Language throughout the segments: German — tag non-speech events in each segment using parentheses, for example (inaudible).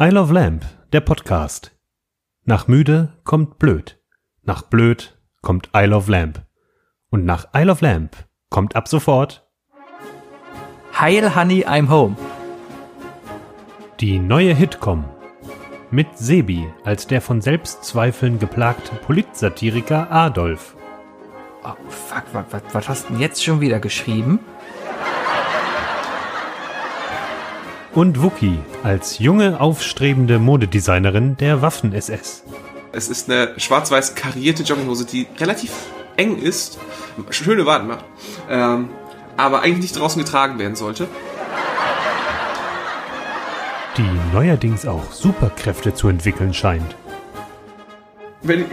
I Love Lamp, der Podcast. Nach müde kommt blöd. Nach blöd kommt I Love Lamp. Und nach I Love Lamp kommt ab sofort Heil Honey, I'm Home. die neue Hitcom. Mit Sebi als der von Selbstzweifeln geplagte Politsatiriker Adolf. Oh, fuck, was, was, was hast du denn jetzt schon wieder geschrieben? Und Wookie als junge, aufstrebende Modedesignerin der Waffen-SS. Es ist eine schwarz-weiß karierte Jogginghose, die relativ eng ist, schöne Waden macht, ähm, aber eigentlich nicht draußen getragen werden sollte. die neuerdings auch Superkräfte zu entwickeln scheint.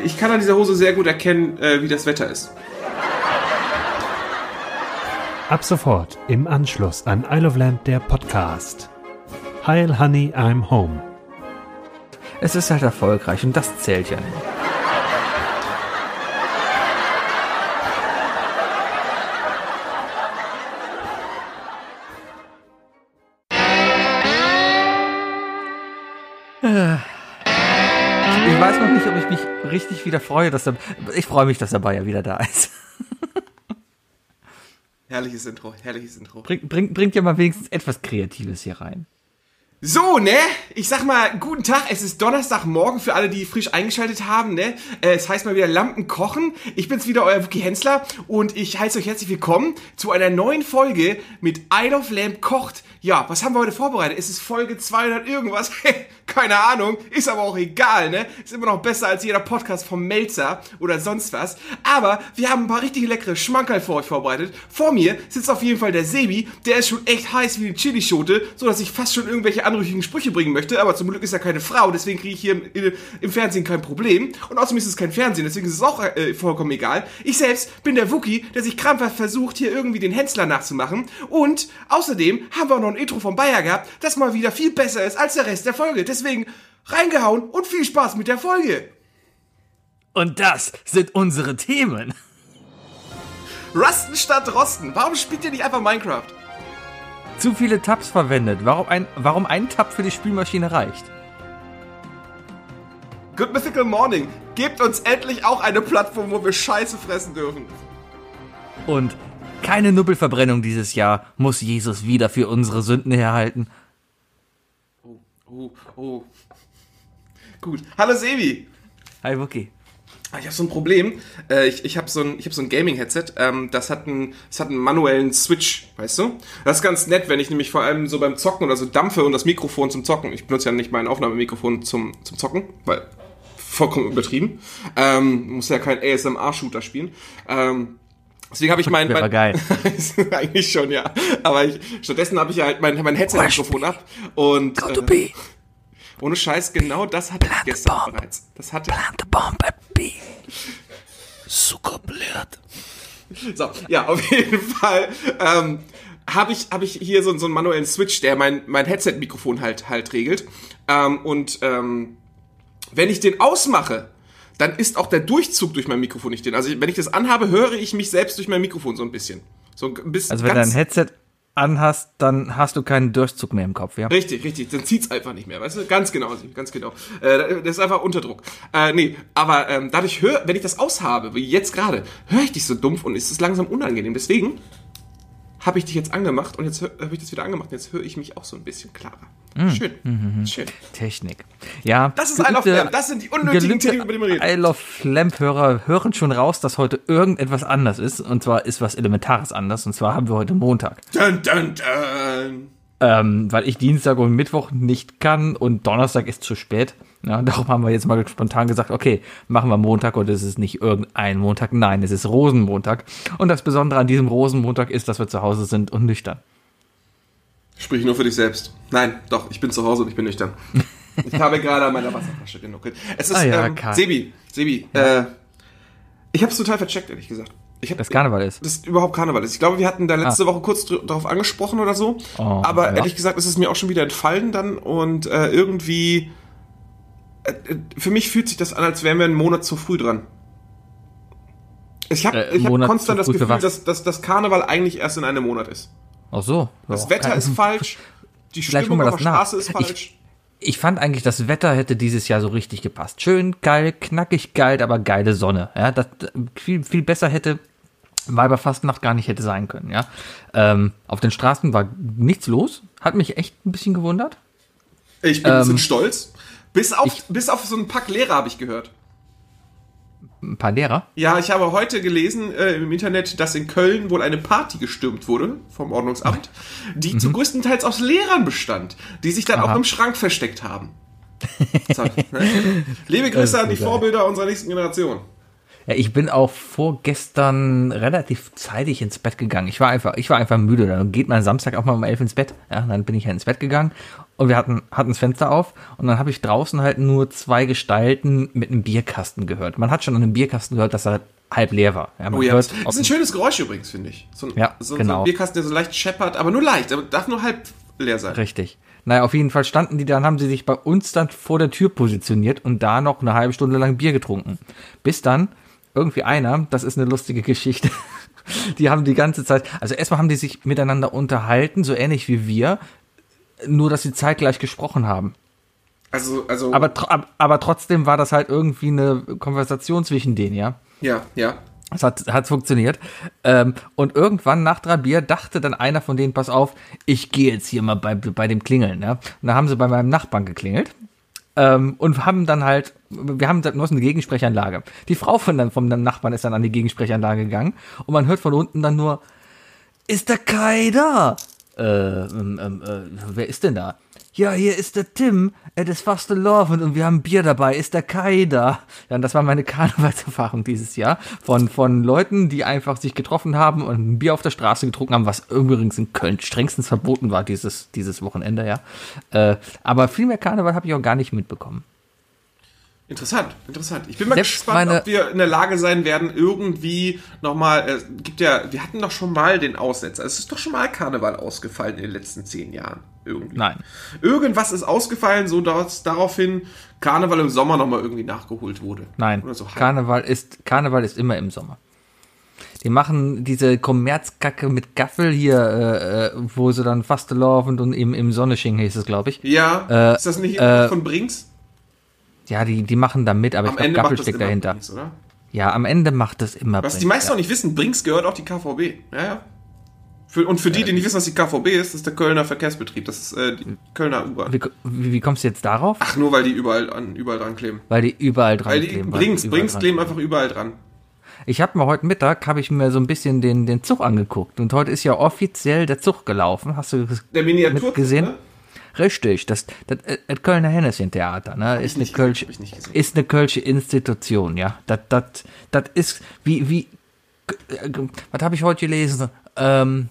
Ich kann an dieser Hose sehr gut erkennen, äh, wie das Wetter ist. Ab sofort im Anschluss an Isle of Lamp der Podcast. Heil Honey, I'm Home. Es ist halt erfolgreich und das zählt ja nur. Ich weiß noch nicht, ob ich mich richtig wieder freue, dass er. Ich freue mich, dass der Bayer wieder da ist. Herrliches Intro, herrliches Intro. Bring, bring, bringt ja mal wenigstens etwas Kreatives hier rein. So, ne? Ich sag mal, guten Tag. Es ist Donnerstagmorgen für alle, die frisch eingeschaltet haben, ne? Äh, Es heißt mal wieder Lampen kochen. Ich bin's wieder, euer Wookie Hensler. Und ich heiße euch herzlich willkommen zu einer neuen Folge mit Isle of Lamp kocht. Ja, was haben wir heute vorbereitet? Es ist Folge 200 irgendwas. (laughs) Keine Ahnung. Ist aber auch egal, ne? Ist immer noch besser als jeder Podcast vom Melzer oder sonst was. Aber wir haben ein paar richtig leckere Schmankerl für euch vorbereitet. Vor mir sitzt auf jeden Fall der Sebi. Der ist schon echt heiß wie eine Chilischote, so dass ich fast schon irgendwelche anrüchigen Sprüche bringen möchte. Aber zum Glück ist er keine Frau, deswegen kriege ich hier im, im, Fernsehen kein Problem. Und außerdem ist es kein Fernsehen, deswegen ist es auch äh, vollkommen egal. Ich selbst bin der Wookie, der sich krampfhaft versucht, hier irgendwie den Hensler nachzumachen. Und außerdem haben wir auch noch ein Intro vom Bayer gehabt, das mal wieder viel besser ist als der Rest der Folge. Deswegen reingehauen und viel Spaß mit der Folge. Und das sind unsere Themen. Rusten statt Rosten. Warum spielt ihr nicht einfach Minecraft? Zu viele Tabs verwendet. Warum ein, warum ein Tab für die Spülmaschine reicht? Good Mythical Morning. Gebt uns endlich auch eine Plattform, wo wir Scheiße fressen dürfen. Und keine Nubbelverbrennung dieses Jahr muss Jesus wieder für unsere Sünden herhalten. Oh, oh. Gut. Hallo Sebi. Hi Wookie. Ah, Ich habe so ein Problem. Äh, Ich, ich habe so ein, ich hab so ein Gaming-Headset. Ähm, das, hat einen, das hat einen manuellen Switch, weißt du? Das ist ganz nett, wenn ich nämlich vor allem so beim Zocken oder so dampfe und das Mikrofon zum Zocken. Ich benutze ja nicht mein Aufnahmemikrofon zum, zum Zocken, weil vollkommen übertrieben. Ähm, muss ja kein ASMR-Shooter spielen. Ähm, deswegen habe ich mein, mein geil. (laughs) eigentlich schon, ja. Aber ich, stattdessen habe ich ja halt mein, mein Headset-Mikrofon ab und äh, ohne Scheiß, genau das hatte ich gestern bereits. Das hatte the bomb at B. Zuckerblöd. So, ja, auf jeden Fall ähm, habe ich, hab ich hier so, so einen manuellen Switch, der mein, mein Headset-Mikrofon halt, halt regelt. Ähm, und ähm, wenn ich den ausmache, dann ist auch der Durchzug durch mein Mikrofon nicht drin. Also wenn ich das anhabe, höre ich mich selbst durch mein Mikrofon so ein bisschen. So ein bisschen Also wenn du ein Headset anhast, dann hast du keinen Durchzug mehr im Kopf, ja? Richtig, richtig. Dann zieht's einfach nicht mehr, weißt du? Ganz genau, ganz genau. Äh, das ist einfach Unterdruck. Äh, nee, aber ähm, dadurch hör, wenn ich das aushabe, wie jetzt gerade, höre ich dich so dumpf und ist es langsam unangenehm. Deswegen habe ich dich jetzt angemacht und jetzt habe ich das wieder angemacht und jetzt höre ich mich auch so ein bisschen klarer. Schön, schön. Technik. Ja. Das ist I Love Lamp. Das sind die unnötigen Themen, über die man redet. I Love Lamp-Hörer hören schon raus, dass heute irgendetwas anders ist. Und zwar ist was Elementares anders. Und zwar haben wir heute Montag. Dun, dun, dun. ähm, weil ich Dienstag und Mittwoch nicht kann und Donnerstag ist zu spät. Ja, darum haben wir jetzt mal spontan gesagt, okay, machen wir Montag und es ist nicht irgendein Montag, nein, es ist Rosenmontag. Und das Besondere an diesem Rosenmontag ist, dass wir zu Hause sind und nüchtern. Sprich nur für dich selbst. Nein, doch, ich bin zu Hause und ich bin nüchtern. (laughs) Ich habe gerade an meiner Wasserflasche genuckelt. Es ist, Ah ja, ähm. Sebi, Sebi, äh, ich habe es total vercheckt, ehrlich gesagt. Ich hab, Das Karneval ist. Das überhaupt Karneval ist. Ich glaube, wir hatten da letzte Ah. Woche kurz darauf angesprochen oder so. Oh, aber ja. ehrlich gesagt ist es mir auch schon wieder entfallen dann und äh, irgendwie äh, äh, für mich fühlt sich das an, als wären wir einen Monat zu früh dran. Ich habe Äh, ich hab Monat konstant das Gefühl, dass, dass das Karneval eigentlich erst in einem Monat ist. Ach so. Das Wetter kein- ist falsch, die Stimmung auf der nach. Straße ist Ich- falsch. ich fand eigentlich, das Wetter hätte dieses Jahr so richtig gepasst. Schön, geil, knackig geil, aber geile Sonne. Ja, das viel, viel besser hätte Weiberfastnacht gar nicht hätte sein können, ja. Ähm, auf den Straßen war nichts los, hat mich echt ein bisschen gewundert. Ich bin ein bisschen stolz. Bis auf, ich, bis auf so einen Pack Lehrer habe ich gehört. Ein paar Lehrer? Ja, ich habe heute gelesen äh, im Internet, dass in Köln wohl eine Party gestürmt wurde vom Ordnungsamt, die mhm. zu größtenteils aus Lehrern bestand, die sich dann Aha. auch im Schrank versteckt haben. (laughs) ne? Liebe Grüße an die Vorbilder unserer nächsten Generation. Ja, ich bin auch vorgestern relativ zeitig ins Bett gegangen. Ich war einfach, ich war einfach müde. Dann geht man Samstag auch mal um elf ins Bett. Ja, dann bin ich halt ins Bett gegangen und wir hatten, hatten das Fenster auf und dann habe ich draußen halt nur zwei Gestalten mit einem Bierkasten gehört. Man hat schon an einem Bierkasten gehört, dass er halb leer war. Ja, oh ja, das ist ein schönes Geräusch übrigens, finde ich. So ein, ja, so, genau. so ein Bierkasten, der so leicht scheppert, aber nur leicht, aber darf nur halb leer sein. Richtig. Naja, auf jeden Fall standen die dann, haben sie sich bei uns dann vor der Tür positioniert und da noch eine halbe Stunde lang Bier getrunken. Bis dann irgendwie einer, das ist eine lustige Geschichte. (laughs) Die haben die ganze Zeit, also erstmal haben die sich miteinander unterhalten, so ähnlich wie wir, nur dass sie zeitgleich gesprochen haben. Also, also. Aber, aber trotzdem war das halt irgendwie eine Konversation zwischen denen, ja? Ja, ja. Es hat, hat funktioniert. Ähm, und irgendwann nach drei Bier dachte dann einer von denen, pass auf, ich gehe jetzt hier mal bei, bei dem Klingeln. Ja? Und da haben sie bei meinem Nachbarn geklingelt. Ähm, und haben dann halt, wir haben nur eine Gegensprechanlage. Die Frau von dann, vom Nachbarn ist dann an die Gegensprechanlage gegangen und man hört von unten dann nur, ist der Kai da? Äh, ähm, äh, wer ist denn da? ja, hier ist der Tim, er ist fast Love und wir haben Bier dabei, ist der Kai da? Ja, und das war meine (laughs) Karnevalserfahrung dieses Jahr von, von Leuten, die einfach sich getroffen haben und ein Bier auf der Straße getrunken haben, was übrigens in Köln strengstens verboten war dieses, dieses Wochenende, ja. Äh, aber viel mehr Karneval habe ich auch gar nicht mitbekommen. Interessant, interessant. Ich bin mal Selbst gespannt, ob wir in der Lage sein werden, irgendwie nochmal, äh, gibt ja, wir hatten doch schon mal den Aussetzer. Es ist doch schon mal Karneval ausgefallen in den letzten zehn Jahren. Irgendwie. Nein. Irgendwas ist ausgefallen, so dass daraufhin Karneval im Sommer nochmal irgendwie nachgeholt wurde. Nein. So Karneval ist, Karneval ist immer im Sommer. Die machen diese Kommerzkacke mit Gaffel hier, äh, äh wo sie dann fast laufen und im, im Sonnesching hieß es, glaube ich. Ja, äh, ist das nicht äh, von Brinks? Ja, die, die machen da mit, aber am ich glaube, Gaffel steckt dahinter. Brinks? Ja, am Ende macht es immer Was Brinks, die meisten ja. auch nicht wissen, Brinks gehört auch die KVB. Ja, ja. Für, und für die, die nicht wissen, was die KVB ist, das ist der Kölner Verkehrsbetrieb. Das ist äh, die Kölner U-Bahn. Wie, wie, wie, kommst du jetzt darauf? Ach, nur weil die überall, an, überall dran kleben. Weil die überall dran weil die, kleben. Brinks, Brinks kleben einfach überall dran. Ich habe mir heute Mittag, habe ich mir so ein bisschen den, den Zug angeguckt. Und heute ist ja offiziell der Zug gelaufen. Hast du der Miniatur gesehen? Ne? Richtig, das, das, das Kölner Hennessin-Theater, ne, ist eine, Kölsche, ist eine Kölsche Institution, ja. Das, das, das ist, wie, wie, was habe ich heute gelesen? Ähm,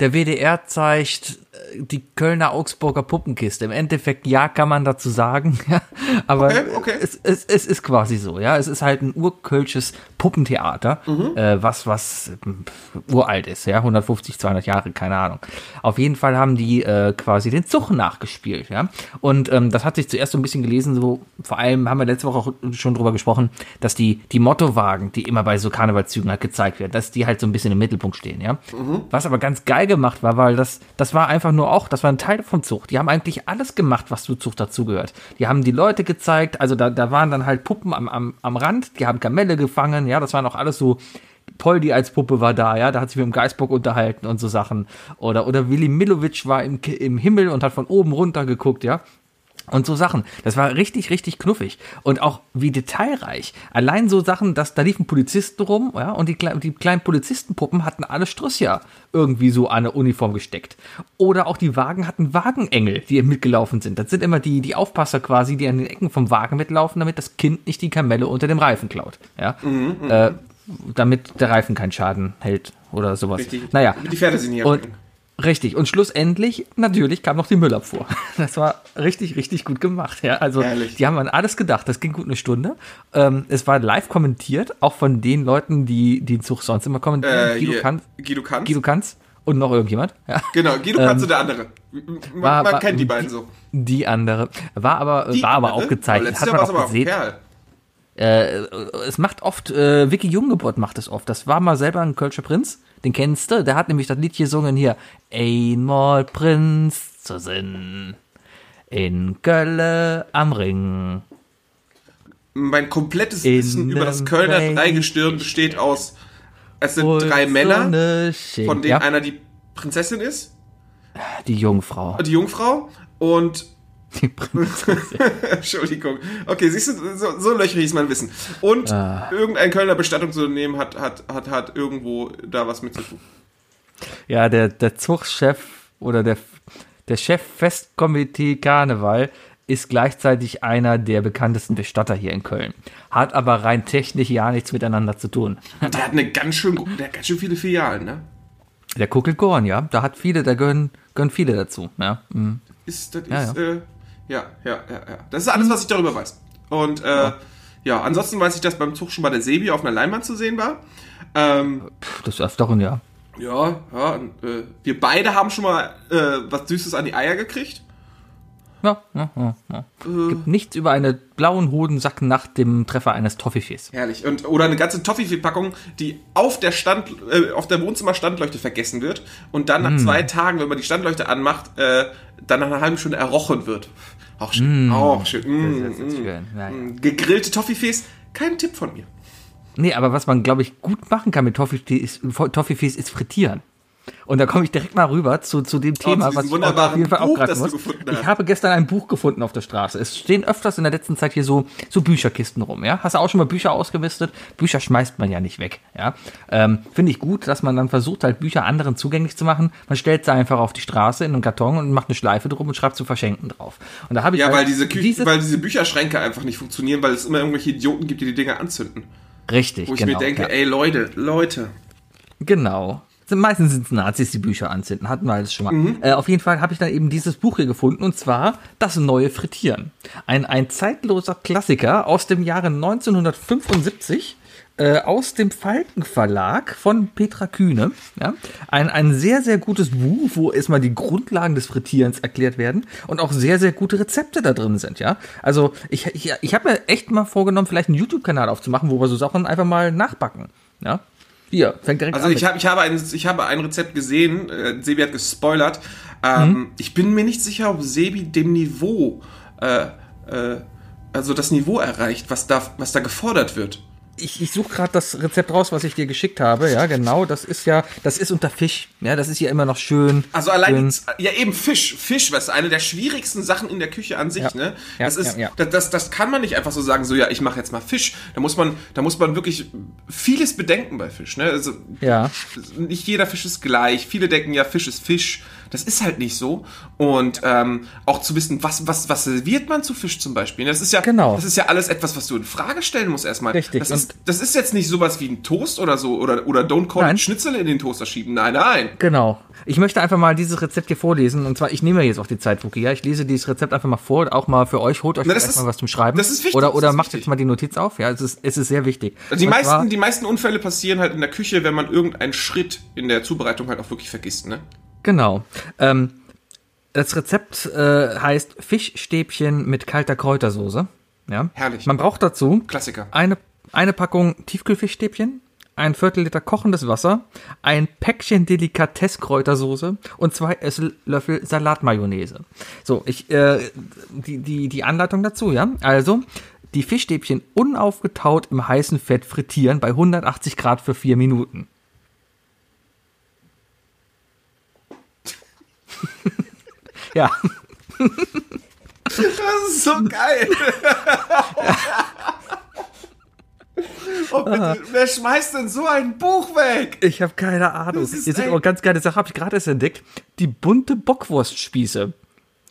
der WDR zeigt äh, die Kölner Augsburger Puppenkiste. Im Endeffekt, ja, kann man dazu sagen, (laughs) aber okay, okay. Es, es, es ist quasi so, ja. Es ist halt ein urkölsches Puppentheater, mhm. äh, was, was äh, uralt ist, ja, 150, 200 Jahre, keine Ahnung. Auf jeden Fall haben die äh, quasi den Zug nachgespielt, ja. Und ähm, das hat sich zuerst so ein bisschen gelesen, so, vor allem haben wir letzte Woche auch schon drüber gesprochen, dass die, die Mottowagen, die immer bei so Karnevalszügen halt gezeigt werden, dass die halt so ein bisschen im Mittelpunkt stehen, ja. Mhm. Was aber ganz geil gemacht war, weil das, das war einfach nur auch, das war ein Teil von Zucht. Die haben eigentlich alles gemacht, was zu Zucht dazugehört. Die haben die Leute gezeigt, also da, da waren dann halt Puppen am, am, am Rand, die haben Kamelle gefangen, ja, das waren auch alles so Poldi als Puppe war da, ja, da hat sich mit dem Geistbock unterhalten und so Sachen. Oder, oder Willi Milovic war im, im Himmel und hat von oben runter geguckt, ja und so Sachen. Das war richtig, richtig knuffig. Und auch wie detailreich. Allein so Sachen, dass da liefen Polizisten rum, ja, und die, die kleinen Polizistenpuppen hatten alle Strüssia irgendwie so an eine Uniform gesteckt. Oder auch die Wagen hatten Wagenengel, die mitgelaufen sind. Das sind immer die, die Aufpasser quasi, die an den Ecken vom Wagen mitlaufen, damit das Kind nicht die Kamelle unter dem Reifen klaut. Ja. Mhm, mhm. äh, damit der Reifen keinen Schaden hält oder sowas. Richtig. Naja. Die Pferde sind hier. Und, Richtig. Und schlussendlich, natürlich, kam noch die Müllabfuhr. (laughs) Das war richtig, richtig gut gemacht. Ja, also, Ehrlich? die haben an alles gedacht. Das ging gut eine Stunde. Ähm, es war live kommentiert, auch von den Leuten, die, die den Zug sonst immer kommentieren. Äh, Guido, Kanz, Guido Kanz. Guido Kanz. Und noch irgendjemand. Ja. Genau, Guido Kanz ähm, und der andere. Man, war, man kennt die beiden so. Die andere. War aber, die war aber auch gezeigt. Hat man auch gesehen. Äh, es macht oft, äh, Vicky Junggeburt macht es oft. Das war mal selber ein Kölscher Prinz. Den kennst du? Der hat nämlich das Lied gesungen hier. Einmal Prinz zu sein. In Gölle am Ring. Mein komplettes In Wissen über das Kölner Dreigestirn besteht aus, es sind drei Männer, scheint. von denen ja, einer die Prinzessin ist, die Jungfrau. die Jungfrau und Die Prinzessin. (laughs) Entschuldigung. Okay, siehst du, so, so löchrig ist mein Wissen. Und Ah. irgendein Kölner Bestattungsunternehmen hat, hat, hat, hat irgendwo da was mit zu tun. Ja, der, der Zugchef oder der, der Chef Festkomitee Karneval ist gleichzeitig einer der bekanntesten Bestatter hier in Köln. Hat aber rein technisch ja nichts miteinander zu tun. Der hat eine ganz schön, der hat ganz schön viele Filialen, ne? Der Kuckelkorn, ja, da hat viele, da gehören, gehören viele dazu. Ja, mhm. Ist, das Ja, ist, ja. Äh, ja, ja, ja, ja. Das ist alles, was ich darüber weiß. Und, äh, ja. ansonsten weiß ich, dass beim Zug schon mal der Sebi auf einer Leinwand zu sehen war. Ähm, Pff, das öfteren, ja. ja, ja, und, äh, wir beide haben schon mal, äh, was Süßes an die Eier gekriegt. Ja, ja, ja, ja. Gibt nichts über einen blauen Hodensack nach dem Treffer eines Toffifees. Herrlich. Und, oder eine ganze Toffifee-Packung, die auf der Stand, äh, auf der Wohnzimmer-Standleuchte vergessen wird und dann nach Mm. zwei Tagen, wenn man die Standleuchte anmacht, äh, dann nach einer halben Stunde errochen wird. Auch schön. Auch schön. Mm, mm, schön. Ja, ja. mm. Gegrillte Toffifees, kein Tipp von mir. Nee, aber was man, glaube ich, gut machen kann mit Toffifees, Toffifees ist frittieren. Und da komme ich direkt mal rüber zu, zu dem Thema, zu diesem was ich auf jeden Fall Buch, du muss. Ich habe gestern ein Buch gefunden auf der Straße. Es stehen öfters in der letzten Zeit hier so, so Bücherkisten rum, ja. Hast du auch schon mal Bücher ausgemistet? Bücher schmeißt man ja nicht weg, ja. Ähm, Finde ich gut, dass man dann versucht, halt Bücher anderen zugänglich zu machen. Man stellt sie einfach auf die Straße in einen Karton und macht eine Schleife drum und schreibt zu verschenken drauf. Und da habe ich Ja, halt weil diese, Kü dieses- weil diese Bücherschränke einfach nicht funktionieren, weil es immer irgendwelche Idioten gibt, die die Dinger anzünden. richtig, Wo ich genau. mir denke, ja. ey Leute, Leute. Genau. Meistens sind es Nazis, die Bücher anzünden. Hatten wir alles schon mal. Mhm. Äh, auf jeden Fall habe ich dann eben dieses Buch hier gefunden und zwar Das neue Frittieren. Ein, ein zeitloser Klassiker aus dem Jahre 1975. Äh, aus dem Falken Verlag von Petra Kühne. Ja? Ein, ein sehr, sehr gutes Buch, wo erstmal die Grundlagen des Frittierens erklärt werden und auch sehr, sehr gute Rezepte da drin sind. Ja? Also ich, ich, ich habe mir echt mal vorgenommen, vielleicht einen YouTube-Kanal aufzumachen, wo wir so Sachen einfach mal nachbacken. Ja? Hier, fängt direkt Also an. ich habe ich habe ein ich habe ein Rezept gesehen. Äh, Sebi hat gespoilert. Ähm, Mhm. Ich bin mir nicht sicher, ob Sebi dem Niveau äh, äh, also das Niveau erreicht, was da was da gefordert wird. Ich, ich suche gerade das Rezept raus, was ich dir geschickt habe. Ja, genau. Das ist ja, das ist unter Fisch. Ja, das ist ja immer noch schön. Also allein schön. ja eben Fisch, Fisch, was eine der schwierigsten Sachen in der Küche an sich, Ja. ne? Ja, Das ist ja. Das, das das kann man nicht einfach so sagen, so ja, ich mache jetzt mal Fisch. Da muss man da muss man wirklich vieles bedenken bei Fisch, ne? Also Ja. nicht jeder Fisch ist gleich. Viele denken ja, Fisch ist Fisch. Das ist halt nicht so. Und ähm, auch zu wissen, was, was, was serviert man zu Fisch zum Beispiel. Das ist ja, Genau. das ist ja alles etwas, was du in Frage stellen musst erstmal. Richtig. Das ist, das ist jetzt nicht sowas wie ein Toast oder so oder, oder don't call Schnitzel in den Toaster schieben. Nein, nein. Genau. Ich möchte einfach mal dieses Rezept hier vorlesen. Und zwar, ich nehme jetzt auch die Zeit, Wookie. Ja, ich lese dieses Rezept einfach mal vor, auch mal für euch. Holt euch Na, das vielleicht ist- mal was zum Schreiben. das ist wichtig, Oder, oder macht wichtig. jetzt mal die Notiz auf. Ja, es ist, es ist sehr wichtig. Also die Und zwar- meisten, die meisten Unfälle passieren halt in der Küche, wenn man irgendeinen Schritt in der Zubereitung halt auch wirklich vergisst, ne? Genau. Ähm, das Rezept äh, heißt Fischstäbchen mit kalter Kräutersoße. Ja. Herrlich. Man braucht dazu Klassiker. eine, eine Packung Tiefkühlfischstäbchen, ein Viertel Liter kochendes Wasser, ein Päckchen Delikatesskräutersoße und zwei Esslöffel Salatmayonnaise. So, ich, äh, die, die, die Anleitung dazu, ja. Also, die Fischstäbchen unaufgetaut im heißen Fett frittieren bei 180 Grad für vier Minuten. (laughs) ja. Das ist so geil. (laughs) oh, bitte, wer schmeißt denn so ein Buch weg? Ich habe keine Ahnung. Das ist Hier sind echt- auch ganz geile Sachen, habe ich gerade erst entdeckt. Die bunte Bockwurstspieße.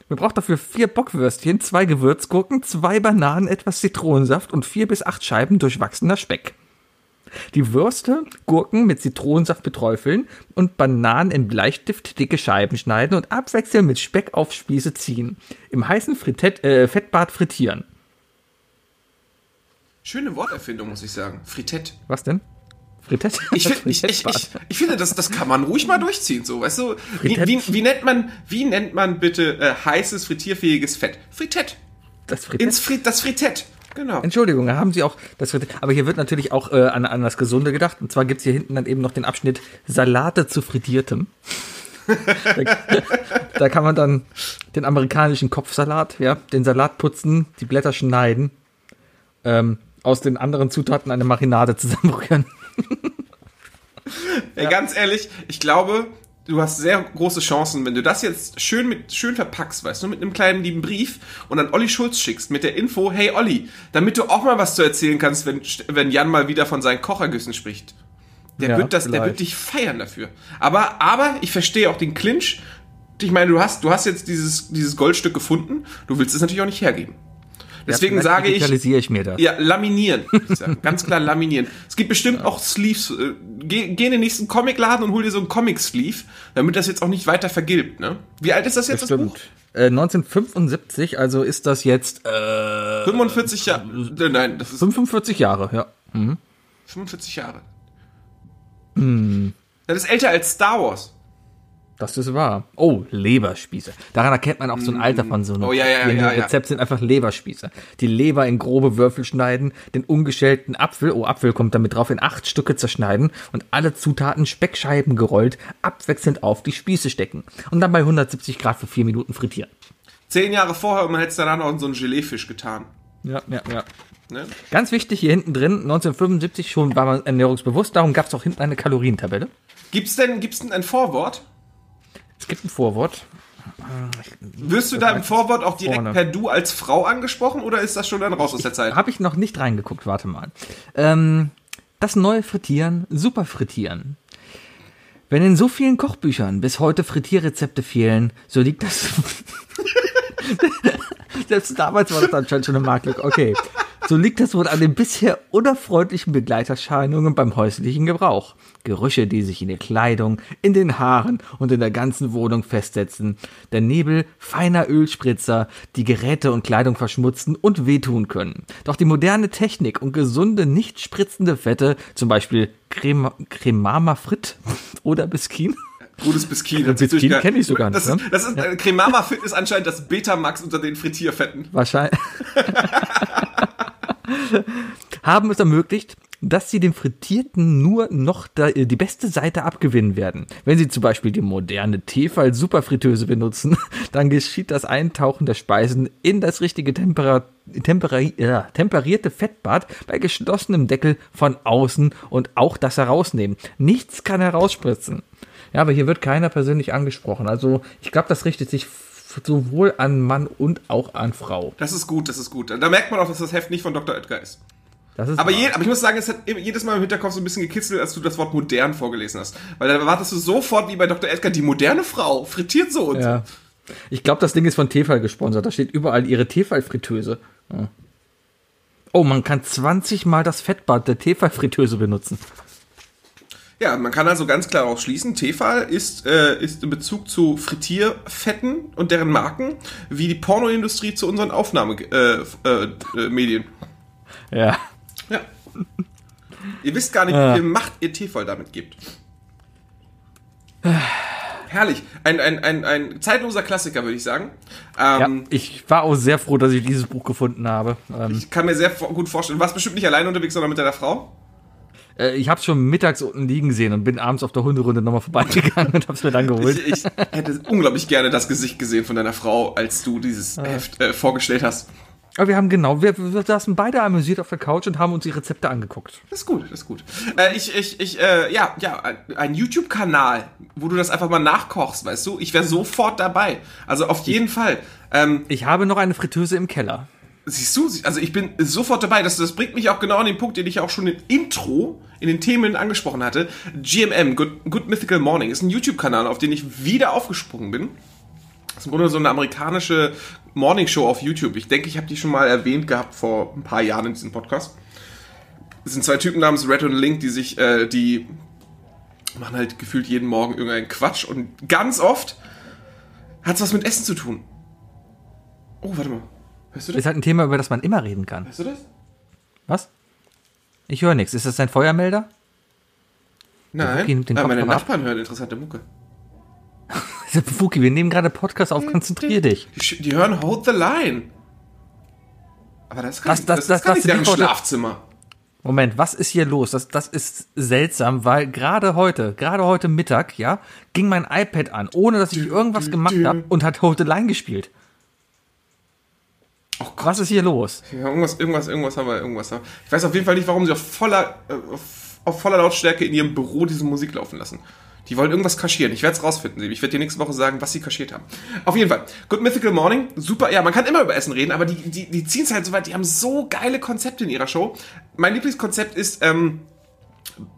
Man braucht dafür vier Bockwürstchen, zwei Gewürzgurken, zwei Bananen, etwas Zitronensaft und vier bis acht Scheiben durchwachsener Speck. Die Würste, Gurken mit Zitronensaft beträufeln und Bananen in Bleistift dicke Scheiben schneiden und abwechselnd mit Speck auf Spieße ziehen. Im heißen Frittett, äh, Fettbad frittieren. Schöne Worterfindung, muss ich sagen. Fritett. Was denn? Fritett? Ich, find, (laughs) ich, ich, ich, finde, das, das kann man ruhig mal durchziehen, so, weißt du? Wie, wie, wie nennt man, wie nennt man bitte äh, heißes, frittierfähiges Fett? Fritett. das Fritett? Ins Frit, das Fritett. Genau. Entschuldigung, da haben sie auch das. Aber hier wird natürlich auch äh, an, an das Gesunde gedacht. Und zwar gibt's hier hinten dann eben noch den Abschnitt Salate zu frittiertem. (laughs) da, da kann man dann den amerikanischen Kopfsalat, ja, den Salat putzen, die Blätter schneiden, ähm, aus den anderen Zutaten eine Marinade (laughs) zusammenrühren. Ey, ganz ehrlich, ich glaube, du hast sehr große Chancen, wenn du das jetzt schön mit schön verpackst, weißt du, mit einem kleinen lieben Brief und an Olli Schulz schickst mit der Info, hey Olli, damit du auch mal was zu erzählen kannst, wenn, wenn Jan mal wieder von seinen Kochergüssen spricht. Der Ja, wird das, der wird dich feiern dafür. Aber, aber ich verstehe auch den Clinch. Ich meine, du hast, du hast jetzt dieses, dieses Goldstück gefunden. Du willst es natürlich auch nicht hergeben. Deswegen Vielleicht sage ich, digitalisiere ich mir das. ja, laminieren. würde ich sagen. Ganz klar laminieren. Es gibt bestimmt auch Sleeves. Äh, Geh, geh in den nächsten Comicladen und hol dir so einen Comic-Sleeve, damit das jetzt auch nicht weiter vergilbt, ne? Wie alt ist das jetzt, das, Buch? Stimmt. Äh, 1975, also ist das jetzt äh, 45 Jahre. Äh, Nein, das ist 45 Jahre, ja. 45 Jahre. Hm. Das ist älter als Star Wars. Das ist wahr. Oh, Leberspieße. Daran erkennt man auch so ein Alter von so einem. Oh, ja, ja, ja. Rezept sind einfach Leberspieße. Die Leber in grobe Würfel schneiden, den ungeschälten Apfel, oh, Apfel kommt damit drauf, in acht Stücke zerschneiden und alle Zutaten Speckscheiben gerollt abwechselnd auf die Spieße stecken. Und dann bei 170 Grad für vier Minuten frittieren. Zehn Jahre vorher und man hätte es danach noch in so einen Geleefisch getan. Ja, ja, ja. Ne? Ganz wichtig hier hinten drin, 1975 schon war man ernährungsbewusst, darum gab es auch hinten eine Kalorientabelle. Gibt's denn, gibt's denn ein Vorwort? Es gibt ein Vorwort. Wirst du da im Vorwort auch direkt vorne. per Du als Frau angesprochen oder ist das schon dann raus aus der Zeit? Habe ich noch nicht reingeguckt, warte mal. Ähm, das neue Frittieren, super Frittieren. Wenn in so vielen Kochbüchern bis heute Frittierrezepte fehlen, so liegt das. (laughs) Selbst damals war das anscheinend schon eine Marktlücke. Okay. So liegt das wohl an den bisher unerfreulichen Begleiterscheinungen beim häuslichen Gebrauch. Gerüche, die sich in der Kleidung, in den Haaren und in der ganzen Wohnung festsetzen. Der Nebel feiner Ölspritzer, die Geräte und Kleidung verschmutzen und wehtun können. Doch die moderne Technik und gesunde, nicht spritzende Fette, zum Beispiel Crema, Cremama Frit (laughs) oder Biskin, Gutes Biskin. sich Biskin durchge- kenn ich sogar Das nicht, ist, das ist, äh, Cremama Fit ist anscheinend das Betamax unter den Frittierfetten. wahrscheinlich (laughs) (laughs) haben es ermöglicht, dass sie dem Frittierten nur noch da, die beste Seite abgewinnen werden. Wenn sie zum Beispiel die moderne Tefal Superfritteuse benutzen, (laughs) dann geschieht das Eintauchen der Speisen in das richtige Tempera Tempera ja, temperierte Fettbad bei geschlossenem Deckel von außen und auch das herausnehmen. Nichts kann herausspritzen. Ja, aber hier wird keiner persönlich angesprochen. Also ich glaube, das richtet sich sowohl an Mann und auch an Frau. Das ist gut, das ist gut. Da merkt man auch, dass das Heft nicht von Dr. Oetker ist. Ist Aber, je, aber ich muss sagen, es hat jedes Mal im Hinterkopf so ein bisschen gekitzelt, als du das Wort modern vorgelesen hast. Weil da erwartest du sofort wie bei Dr. Edgar, die moderne Frau frittiert so und Ja. Ich glaube, das Ding ist von Tefal gesponsert. Da steht überall ihre Tefal-Fritteuse. Ja. Oh, man kann 20 Mal das Fettbad der Tefal-Fritteuse benutzen. Ja, man kann also ganz klar auch schließen, Tefal ist, äh, ist in Bezug zu Frittierfetten und deren Marken wie die Pornoindustrie zu unseren Aufnahmemedien. Äh, äh, Medien. Ja. ja. Ihr wisst gar nicht, wie viel Macht ihr Tefal damit gibt. Herrlich. Ein, ein, ein, ein zeitloser Klassiker, würde ich sagen. ja. Ähm, Ich war auch sehr froh, dass ich dieses Buch gefunden habe. Ähm, Ich kann mir sehr gut vorstellen. Du warst bestimmt nicht allein unterwegs, sondern mit deiner Frau. Äh, ich habe schon mittags unten liegen sehen und bin abends auf der Hunderunde nochmal vorbeigegangen und habe es mir dann geholt. Ich, ich hätte unglaublich gerne das Gesicht gesehen von deiner Frau, als du dieses Heft äh, vorgestellt hast. Aber wir haben genau, wir, wir saßen beide amüsiert auf der Couch und haben uns die Rezepte angeguckt. Das ist gut, das ist gut. Äh, ich, ich, ich, äh, ja, ja, ein- ein YouTube-Kanal, wo du das einfach mal nachkochst, weißt du? Ich wäre sofort dabei. Also auf jeden Fall. Ähm, Ich habe noch eine Fritteuse im Keller. Siehst du, also ich bin sofort dabei. Das, das bringt mich auch genau an den Punkt, den ich auch schon im Intro in den Themen angesprochen hatte. GMM, Good, Good Mythical Morning, ist ein YouTube-Kanal, auf den ich wieder aufgesprungen bin. Das ist im Grunde so eine amerikanische Morningshow auf YouTube. Ich denke, ich habe die schon mal erwähnt gehabt vor ein paar Jahren in diesem Podcast. Es sind zwei Typen namens Red und Link, die sich, äh, die machen halt gefühlt jeden Morgen irgendeinen Quatsch und ganz oft hat es was mit Essen zu tun. Oh, warte mal. Hörst du das? Ist halt ein Thema, über das man immer reden kann. Hörst du das? Was? Ich höre nichts. Ist das ein Feuermelder? Nein. Den Ah, meine aber ab. Nachbarn hören interessante Mucke. (laughs) Fuki, wir nehmen gerade Podcast auf, konzentrier dich. Die, die hören Hold the Line. Aber das, kann Das- nicht, das- das, das- ist gar das nicht deren Schlafzimmer. Moment, was ist hier los? Das, das ist seltsam, weil gerade heute, gerade heute Mittag, ja, ging mein iPad an, ohne dass ich irgendwas gemacht habe und hat Hold the Line gespielt. Oh Gott. Was ist hier los? Ja, irgendwas, irgendwas, irgendwas haben wir, irgendwas haben. Ich weiß auf jeden Fall nicht, warum sie auf voller, äh, auf, auf voller Lautstärke in ihrem Büro diese Musik laufen lassen. Die wollen irgendwas kaschieren. Ich werde es rausfinden. Ich werde dir nächste Woche sagen, was sie kaschiert haben. Auf jeden Fall. Good Mythical Morning. Super. Ja, man kann immer über Essen reden, aber die, die, die ziehen es halt so weit. Die haben so geile Konzepte in ihrer Show. Mein Lieblingskonzept ist, ähm,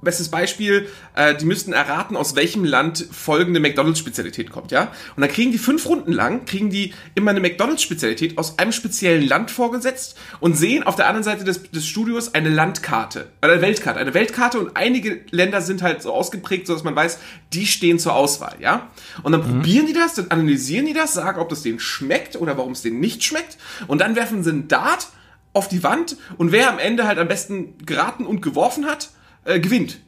Bestes Beispiel, äh, die müssten erraten, aus welchem Land folgende McDonalds-Spezialität kommt, ja? Und dann kriegen die fünf Runden lang, kriegen die immer eine McDonalds-Spezialität aus einem speziellen Land vorgesetzt und sehen auf der anderen Seite des, des Studios eine Landkarte, eine Weltkarte, eine Weltkarte und einige Länder sind halt so ausgeprägt, so dass man weiß, die stehen zur Auswahl, ja? Und dann probieren die das, dann analysieren die das, sagen, ob das denen schmeckt oder warum es denen nicht schmeckt und dann werfen sie einen Dart auf die Wand und wer am Ende halt am besten geraten und geworfen hat, äh, gewinnt.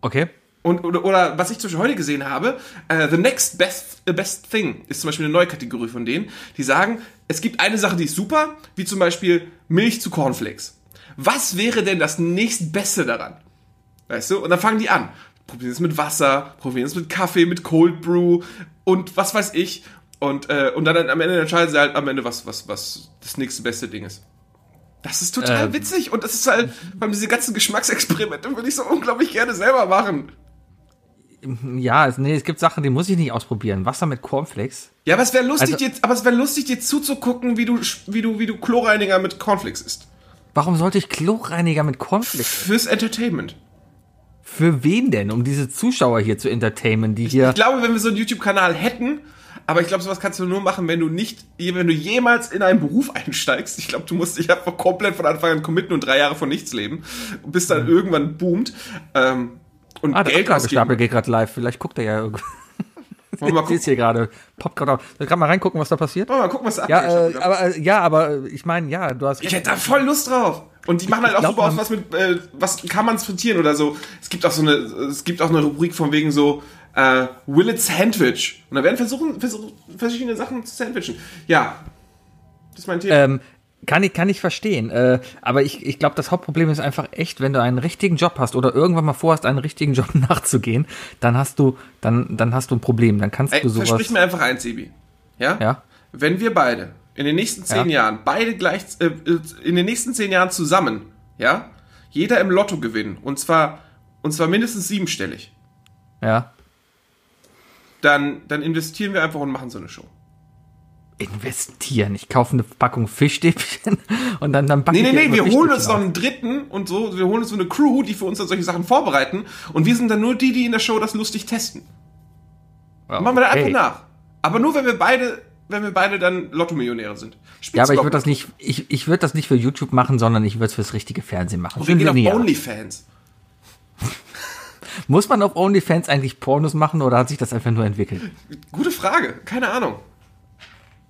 Okay. Und, oder, oder was ich zum Beispiel heute gesehen habe, äh, The Next Best, äh, Best Thing ist zum Beispiel eine neue Kategorie von denen, die sagen, es gibt eine Sache, die ist super, wie zum Beispiel Milch zu Cornflakes. Was wäre denn das nächstbeste daran? Weißt du? Und dann fangen die an. Probieren es mit Wasser, probieren es mit Kaffee, mit Cold Brew und was weiß ich. Und, äh, und dann am Ende entscheiden sie halt am Ende, was, was, was das nächste beste Ding ist. Das ist total Ähm. witzig und das ist halt, weil diese ganzen Geschmacksexperimente würde ich so unglaublich gerne selber machen. Ja, es, nee, es gibt Sachen, die muss ich nicht ausprobieren. Wasser mit Cornflakes. Ja, aber es wäre lustig, Also- dir, aber es wäre lustig, dir zuzugucken, wie du, wie du, wie du Chlorreiniger mit Cornflakes isst. Warum sollte ich Kloreiniger mit Cornflakes? Fürs Entertainment. Für wen denn? Um diese Zuschauer hier zu entertainen, die hier. Ich glaube, wenn wir so einen YouTube-Kanal hätten, aber ich glaube, sowas kannst du nur machen, wenn du nicht, wenn du jemals in einen Beruf einsteigst. Ich glaube, du musst dich einfach komplett von Anfang an committen und drei Jahre von nichts leben, bis dann irgendwann boomt. Ähm, und Ah, der Geld Ablagestapel geht gerade live. Vielleicht guckt er ja irgendwo. Wollen wir mal (laughs) Ich sehe es hier gerade. Poppt gerade auf. Soll gerade mal reingucken, was da passiert? Wollen wir mal gucken, was da Ja, abgeht. äh, aber, äh, ja, aber äh, ich meine, ja, du hast Ich hätte da voll Lust drauf. Und die machen halt auch glaub, super aus, was mit, äh, was kann man frittieren oder so. Es gibt auch so eine, es gibt auch eine Rubrik von wegen so, äh, Will it sandwich? Und da werden versuchen, versuchen, verschiedene Sachen zu sandwichen. Ja. Das ist mein Thema. Ähm, kann ich, kann ich verstehen. Äh, aber ich, ich glaube, das Hauptproblem ist einfach echt, wenn du einen richtigen Job hast oder irgendwann mal vorhast, einen richtigen Job (laughs) nachzugehen, dann hast du, dann, dann hast du ein Problem. Dann kannst Ey, du sowas. versprich mir einfach eins, Sebi. Ja? Ja. Wenn wir beide in den nächsten zehn Ja. Jahren, beide gleich, äh, in den nächsten zehn Jahren zusammen, ja, jeder im Lotto gewinnen, und zwar, und zwar mindestens siebenstellig, Ja. Dann, dann investieren wir einfach und machen so eine Show. Investieren. Ich kaufe eine Packung Fischstäbchen (laughs) und dann, dann backe Nee, nee, nee, wir holen uns noch einen dritten und so, wir holen uns so eine Crew, die für uns dann solche Sachen vorbereiten und wir sind dann nur die, die in der Show das lustig testen. auf. Machen wir da einfach Okay. nach. Aber nur, wenn wir beide, wenn wir beide dann Lotto-Millionäre sind. Ja, aber ich würde das nicht, ich, ich würde das nicht für YouTube machen, sondern ich würde es fürs richtige Fernsehen machen. Wir Schön gehen auf. OnlyFans. Muss man auf OnlyFans eigentlich Pornos machen oder hat sich das einfach nur entwickelt? Gute Frage, keine Ahnung.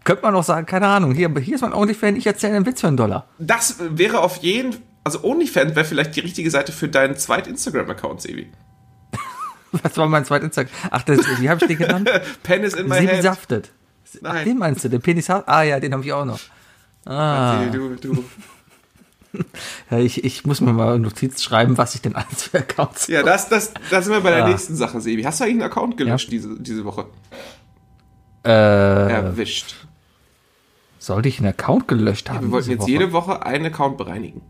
Könnte man auch sagen, keine Ahnung, hier, hier ist mein OnlyFans, ich erzähle einen Witz für einen Dollar. Das wäre auf jeden also OnlyFans wäre vielleicht die richtige Seite für deinen zweiten Instagram-Account, Sebi. (laughs) Was war mein zweiter Instagram? Ach, das, wie habe ich den genannt? (laughs) Pen is in my Sieben hand. saftet. Ach, Nein. den meinst du, den Penis? Ah ja, den habe ich auch noch. Ah, Du, du. (laughs) ja, ich, ich muss mir mal eine Notiz schreiben, was ich denn alles für Accounts Ja, das, das, das sind wir bei der Ah. nächsten Sache, Sebi. Hast du eigentlich einen Account gelöscht diese, diese Woche? äh, Erwischt. Sollte ich einen Account gelöscht haben? Wir wollten jetzt Woche? jede Woche einen Account bereinigen.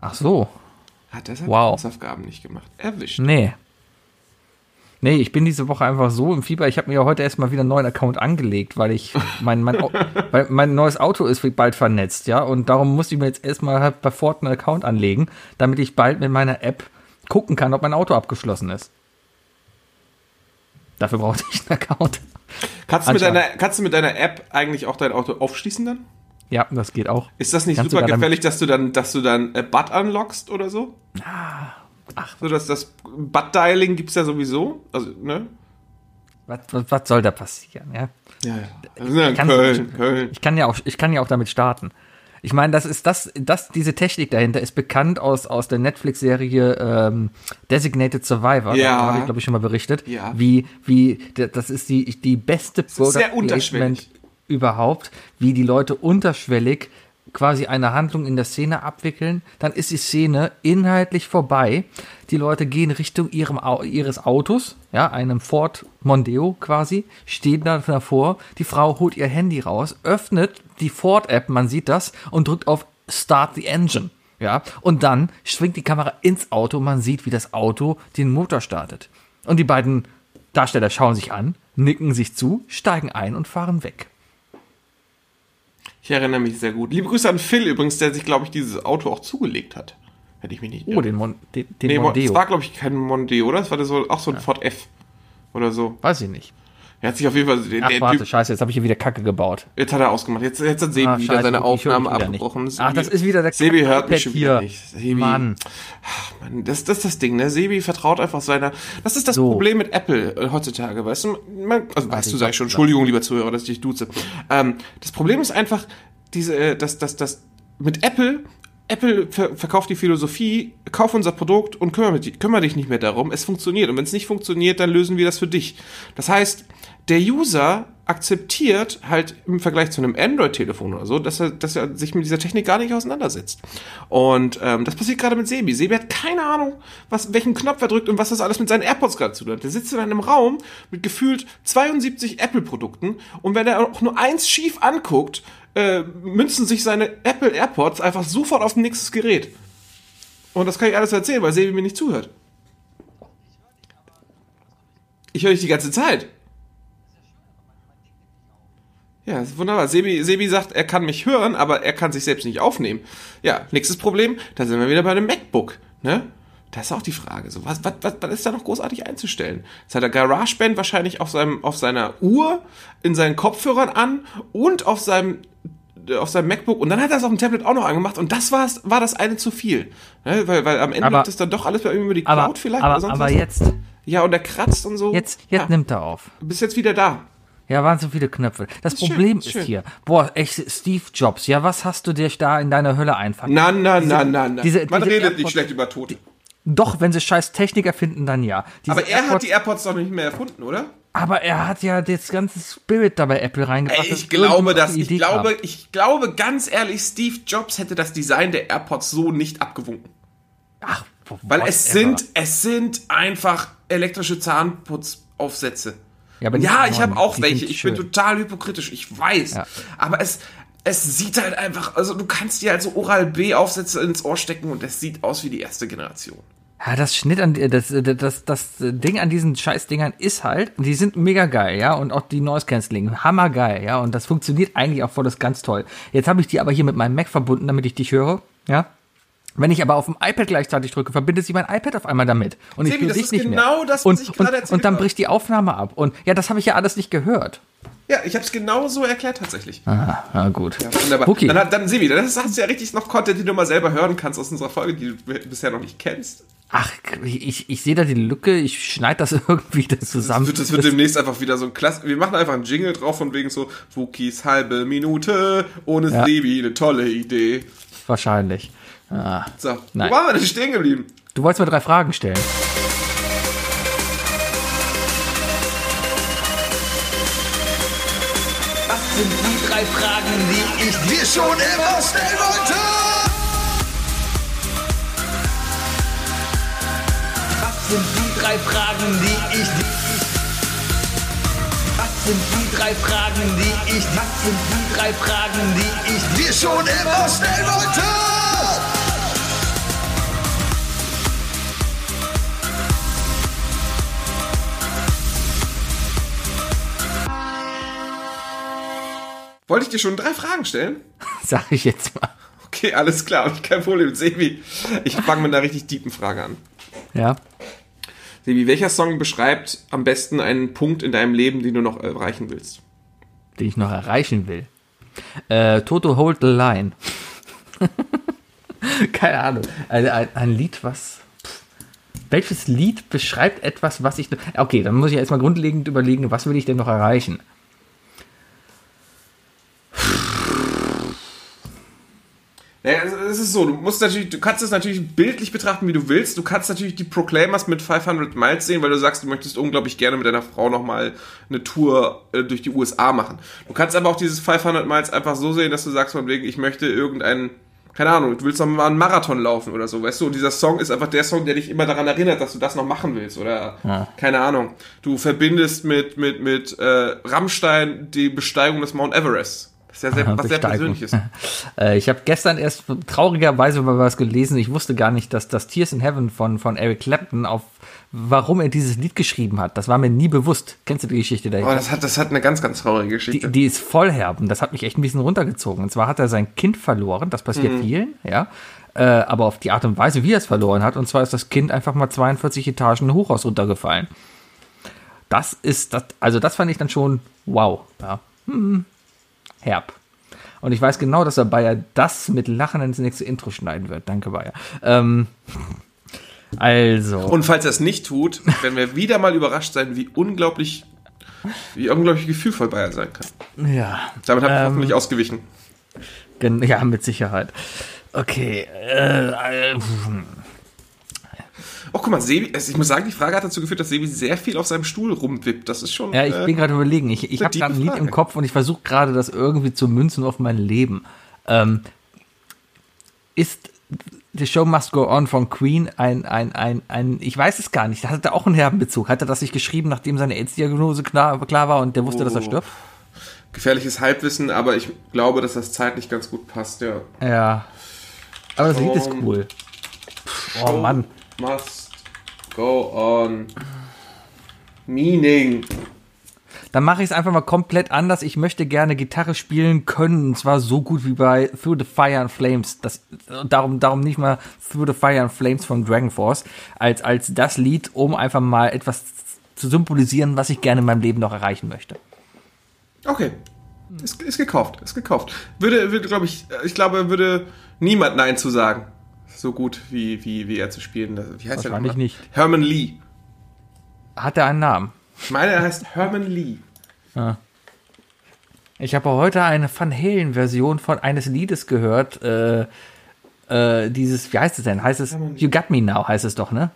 Ach so. Hat deshalb Wow. Hausaufgaben nicht gemacht. Erwischt. Nee. Nee, ich bin diese Woche einfach so im Fieber. Ich habe mir ja heute erstmal wieder einen neuen Account angelegt, weil ich (laughs) mein, mein, weil mein neues Auto ist bald vernetzt, ja. Und darum muss ich mir jetzt erstmal halt bei Ford einen Account anlegen, damit ich bald mit meiner App gucken kann, ob mein Auto abgeschlossen ist. Dafür brauchte ich einen Account. Kannst du, mit deiner, kannst du mit deiner App eigentlich auch dein Auto aufschließen dann? Ja, das geht auch. Ist das nicht Kannst super gefährlich, dass du dann, dass du dann äh, Butt unlockst oder so? Ach. So, dass das Butt-Dialing gibt's ja sowieso. Also, ne? Was, was, was soll da passieren, ja? Ja, ja. Ja kann- Köln, Köln. Ich kann ja auch, ich kann ja auch damit starten. Ich meine, das ist das, das, diese Technik dahinter ist bekannt aus, aus der Netflix-Serie ähm, Designated Survivor. Ja. Da habe ich, glaube ich, schon mal berichtet. Ja. Wie, wie, das ist die, die beste ist sehr Product unterschwellig. Überhaupt, wie die Leute unterschwellig quasi eine Handlung in der Szene abwickeln, dann ist die Szene inhaltlich vorbei. Die Leute gehen Richtung ihrem, ihres Autos, ja, einem Ford Mondeo quasi, stehen da davor. Die Frau holt ihr Handy raus, öffnet die Ford-App, man sieht das, und drückt auf Start the Engine. Ja, und dann schwingt die Kamera ins Auto, man sieht, wie das Auto den Motor startet. Und die beiden Darsteller schauen sich an, nicken sich zu, steigen ein und fahren weg. Ich erinnere mich sehr gut. Liebe Grüße an Phil übrigens, der sich, glaube ich, dieses Auto auch zugelegt hat. Hätte ich mich nicht Oh, den, Mon den, den nee, Mondeo. Das war, glaube ich, kein Mondeo, oder? Das war so, auch so ein Ford F. Oder so. Weiß ich nicht. Er hat sich auf jeden Fall. Der, Ach, der warte, typ, scheiße, jetzt habe ich hier wieder Kacke gebaut. jetzt hat er ausgemacht. Jetzt, jetzt hat Sebi Ah, wieder scheiße, seine Aufnahme abgebrochen. Ach, das ist wieder der Sebi hört mich Kack-iPad schon wieder hier. nicht. Sebi, Mann. Mann, das, das ist das Ding, ne? Sebi vertraut einfach seiner. Das ist das So. Problem mit Apple äh, heutzutage, weißt du? Man, also, weißt du, sag ich schon. Entschuldigung, lieber Zuhörer, dass ich dich duze. Ähm, das Problem ist einfach, diese, äh, dass, dass, dass mit Apple. Apple ver verkauft die Philosophie, kauf unser Produkt und kümmere, dich- kümmere dich nicht mehr darum. Es funktioniert. Und wenn es nicht funktioniert, dann lösen wir das für dich. Das heißt, der User akzeptiert halt im Vergleich zu einem Android-Telefon oder so, dass er, dass er sich mit dieser Technik gar nicht auseinandersetzt. Und ähm, das passiert gerade mit Sebi. Sebi hat keine Ahnung, was, welchen Knopf er drückt und was das alles mit seinen AirPods gerade zu tun hat. Der sitzt in einem Raum mit gefühlt 72 Apple-Produkten und wenn er auch nur eins schief anguckt, äh, münzen sich seine Apple AirPods einfach sofort auf ein nächstes Gerät. Und das kann ich alles erzählen, weil Sebi mir nicht zuhört. Ich höre dich die ganze Zeit. Ja, ist wunderbar. Sebi, Sebi sagt, er kann mich hören, aber er kann sich selbst nicht aufnehmen. Ja, nächstes Problem, da sind wir wieder bei einem MacBook, ne? Das ist auch die Frage. So, was, was, was, was ist da noch großartig einzustellen? Das hat der GarageBand wahrscheinlich auf, seinem, auf seiner Uhr, in seinen Kopfhörern an und auf seinem, auf seinem MacBook und dann hat er es auf dem Tablet auch noch angemacht und das war's, war das eine zu viel. Ne? Weil, weil am Ende Aber- läuft es dann doch alles bei ihm über die Cloud Aber, vielleicht aber, oder sonst aber was. jetzt, Ja, und er kratzt und so. jetzt, jetzt ja, nimmt er auf. du bist jetzt wieder da. Ja, waren so viele Knöpfe. Das, ist schön, Problem ist ist, schön. hier, boah, echt, Steve Jobs, ja, was hast du dir da in deiner Hölle einfallen? Na, na, na, na, na. diese- Man diese redet AirPods- nicht schlecht über Tote. Doch, wenn sie scheiß Technik erfinden, dann ja. Diese Aber er AirPods- hat die AirPods doch nicht mehr erfunden, oder? Aber er hat ja das ganze Spirit da bei Apple reingebracht. Ey, ich glaube, dass ich glaube, kam. ich glaube ganz ehrlich, Steve Jobs hätte das Design der AirPods so nicht abgewunken. Ach, Weil es whatever. sind, es sind einfach elektrische Zahnputzaufsätze. Ja, Ja, ich habe auch die welche. Ich bin schön. total hypokritisch, ich weiß. Ja. Aber es, es sieht halt einfach, also du kannst dir halt so Oral-B-Aufsätze ins Ohr stecken und es sieht aus wie die erste Generation. Ja, das Schnitt an das, das, das, das Ding an diesen Scheißdingern ist halt, die sind mega geil, ja, und auch die Noise Cancelling, hammergeil, ja, und das funktioniert eigentlich auch voll das ganz toll. Jetzt habe ich die aber hier mit meinem Mac verbunden, damit ich dich höre, ja. Wenn ich aber auf dem iPad gleichzeitig drücke, verbindet sich mein iPad auf einmal damit. Und ich Sebi, höre das dich nicht genau mehr. das, und, ich und, erzählt und dann bricht die Aufnahme ab. Und ja, das habe ich ja alles nicht gehört. Ja, ich habe es genau so erklärt tatsächlich. Ah, na gut. Wunderbar. Okay. Dann, hat- dann Sebi, das hast du ja richtig noch Content, den du mal selber hören kannst aus unserer Folge, die du bisher noch nicht kennst. Ach, ich, ich sehe da die Lücke, ich schneide das (laughs) irgendwie da zusammen. Das wird, das wird demnächst einfach wieder so ein Klasse. Wir machen einfach einen Jingle drauf von wegen so Wookies halbe Minute ohne Ja. Sebi, eine tolle Idee. Wahrscheinlich. Ah. So, Nein. wo waren wir denn stehen geblieben? Du wolltest mir drei Fragen stellen. Was sind die drei Fragen, die ich dir schon immer stellen wollte? Sind die drei Fragen, die ich dir... Was sind die drei Fragen, die ich... Was sind die drei Fragen, die ich dir schon immer stellen wollte? Wollte ich dir schon drei Fragen stellen? (laughs) Sag ich jetzt mal. Okay, alles klar, hab ich kein Problem. Sebi, ich fange mit einer richtig tiefen Frage an. Ja. Sebi, welcher Song beschreibt am besten einen Punkt in deinem Leben, den du noch erreichen willst? Den ich noch erreichen will. Äh, Toto Hold the Line. (laughs) Keine Ahnung. Ein, ein, ein Lied, was. Welches Lied beschreibt etwas, was ich. Okay, dann muss ich erstmal grundlegend überlegen, was will ich denn noch erreichen? Naja, es so, du musst natürlich, du kannst es natürlich bildlich betrachten, wie du willst. Du kannst natürlich die Proclaimers mit 500 Miles sehen, weil du sagst, du möchtest unglaublich gerne mit deiner Frau nochmal eine Tour äh, durch die USA machen. Du kannst aber auch dieses 500 Miles einfach so sehen, dass du sagst von wegen, ich möchte irgendeinen, keine Ahnung, du willst noch mal einen Marathon laufen oder so, weißt du? Und dieser Song ist einfach der Song, der dich immer daran erinnert, dass du das noch machen willst oder keine Ahnung. Du verbindest mit mit mit äh, Rammstein die Besteigung des Mount Everest. Das ist ja sehr, (laughs) was sehr persönliches. (laughs) Äh, ich habe gestern erst traurigerweise mal was gelesen. Ich wusste gar nicht, dass das Tears in Heaven von, von Eric Clapton auf warum er dieses Lied geschrieben hat. Das war mir nie bewusst. Kennst du die Geschichte Oh, dahinter? das hat das hat eine ganz ganz traurige Geschichte. Die, die ist voll herb und das hat mich echt ein bisschen runtergezogen. Und zwar hat er sein Kind verloren, das passiert vielen, ja. Äh, aber auf die Art und Weise, wie er es verloren hat, und zwar ist das Kind einfach mal 42 Etagen Hochhaus runtergefallen. Das ist, das, also das fand ich dann schon wow, ja. Hm, herb. Und ich weiß genau, dass er Bayer das mit Lachen ins nächste Intro schneiden wird. Danke, Bayer. Ähm, (laughs) also. Und falls er es nicht tut, werden wir wieder mal überrascht sein, wie unglaublich, wie unglaublich gefühlvoll Bayern sein kann. ja. Damit habe ich Ähm, hoffentlich ausgewichen. Ja, mit Sicherheit. Okay. Äh, äh, Oh, guck mal, Sebi, also ich muss sagen, die Frage hat dazu geführt, dass Sebi sehr viel auf seinem Stuhl rumwippt. Das ist schon. ja, ich äh, bin gerade überlegen. Ich, ich habe gerade ein Lied im. Kopf und ich versuche gerade, das irgendwie zu münzen auf mein Leben. Ähm, ist The Show Must Go On von Queen ein, ein, ein, ein, ich weiß es gar nicht, hat er auch einen herben Bezug? Hat er das nicht geschrieben, nachdem seine AIDS-Diagnose klar, klar war und der wusste, dass er Oh. stirbt? gefährliches Halbwissen, aber ich glaube, dass das zeitlich ganz gut passt, ja. Ja. Aber das Lied ist cool. Oh Mann. Must go on. Meaning. Dann mache ich es einfach mal komplett anders. Ich möchte gerne Gitarre spielen können, und zwar so gut wie bei Through the Fire and Flames. Das, darum, darum nicht mal Through the Fire and Flames von Dragon Force, als, als das Lied, um einfach mal etwas zu symbolisieren, was ich gerne in meinem Leben noch erreichen möchte. Okay. Ist, ist gekauft, ist gekauft. Würde, würde glaube ich, ich glaube, würde niemand Nein zu sagen. So gut wie, wie, wie er zu spielen. Wie heißt Wahrscheinlich nochmal? nicht. Herman Lee. Hat er einen Namen? Ich meine, er heißt Herman Lee. Ich habe heute eine Van Halen-Version von eines Liedes gehört. Äh, äh, dieses, wie heißt es denn? Heißt es You Got Me Now, heißt es doch, ne?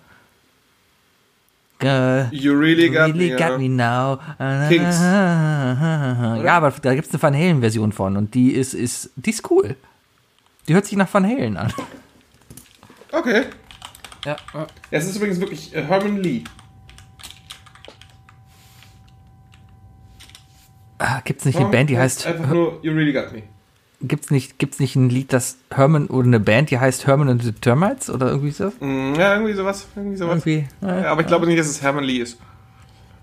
Äh, You really got really me. got me now. Kings. (laughs) Ja, aber da gibt es eine Van Halen-Version von und die ist, ist, die ist cool. Die hört sich nach Van Halen an. Okay. Ja. Es ist übrigens wirklich äh, Herman Lee. Ah, Gibt's nicht eine Band, die heißt, Einfach nur You really got me. gibt's nicht, gibt's nicht ein Lied, das Herman, oder eine Band, die heißt Herman and the Termites oder irgendwie so? Mm, Ja, irgendwie sowas. Irgendwie sowas. Irgendwie. Ja, aber ich glaube nicht, dass es Herman Lee ist.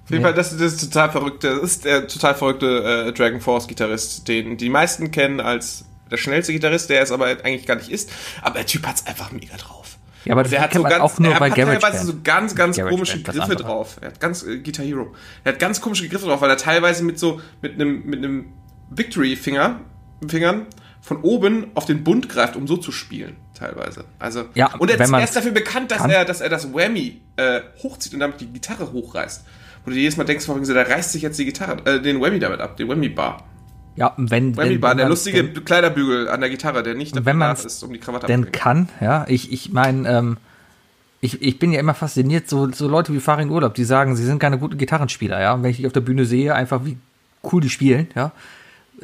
Auf jeden Nee. Fall, das, das ist total verrückte, das ist der total verrückte äh, Dragon Force Gitarrist, den die meisten kennen als der schnellste Gitarrist, der es aber eigentlich gar nicht ist. Aber der Typ hat's einfach mega drauf. Ja, aber das der hat so ganz, auch nur er bei hat teilweise so ganz, ganz Garage komische Band, Griffe drauf. Er hat ganz äh, Guitar Hero. Er hat ganz komische Griffe drauf, weil er teilweise mit so mit einem mit einem Victory Finger Fingern von oben auf den Bund greift, um so zu spielen, teilweise. Also Ja, und er, er ist dafür bekannt, dass kann. er dass er das Whammy äh, hochzieht und damit die Gitarre hochreißt. Wo du jedes Mal denkst, warum so, der reißt sich jetzt die Gitarre, äh, den Whammy damit ab, den Whammy Bar. Ja, wenn, Whammy wenn, Bar, wenn der lustige denn- Kleiderbügel an der Gitarre, der nicht dafür wenn da man's ist, um die Krawatte denn kann, ja. Ich, ich meine, ähm, ich, ich bin ja immer fasziniert, so, so Leute wie Farin Urlaub, die sagen, sie sind keine guten Gitarrenspieler, ja. Und wenn ich die auf der Bühne sehe, einfach wie cool die spielen, ja.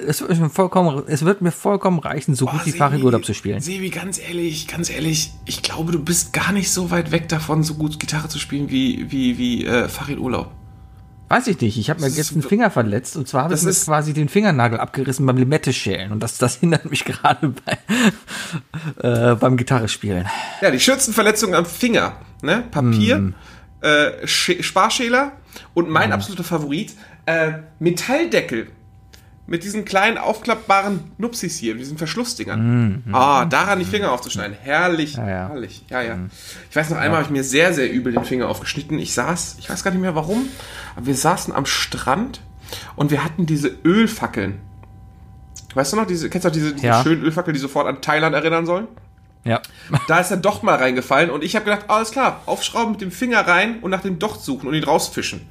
Es wird mir vollkommen, es wird mir vollkommen reichen, so gut wie Farin Urlaub zu spielen. Sebi, ganz ehrlich, ganz ehrlich, ich glaube, du bist gar nicht so weit weg davon, so gut Gitarre zu spielen wie, wie, wie äh, Farid Urlaub. Weiß ich nicht. Ich habe mir Das jetzt einen Finger verletzt und zwar habe ich mir quasi den Fingernagel abgerissen beim Limette-Schälen und das, das hindert mich (laughs) gerade bei, äh, beim Gitarrespielen. Ja, die Schürzenverletzung am Finger, ne? Papier, Hm. äh, Sch Sparschäler und mein absoluter Favorit, äh, Metalldeckel. Mit diesen kleinen aufklappbaren Nupsis hier, mit diesen Verschlussdingern. Ah, daran die Finger aufzuschneiden. Herrlich, Ja, ja. herrlich. Ja, ja. Ich weiß noch einmal, habe ich mir sehr, sehr übel den Finger aufgeschnitten. Ich saß, ich weiß gar nicht mehr warum, aber wir saßen am Strand und wir hatten diese Ölfackeln. Weißt du noch, diese, kennst du noch diese, diese Ja. schönen Ölfackeln, die sofort an Thailand erinnern sollen? Ja. (laughs) Da ist er doch mal reingefallen und ich habe gedacht, alles klar, aufschrauben mit dem Finger rein und nach dem Docht suchen und ihn rausfischen.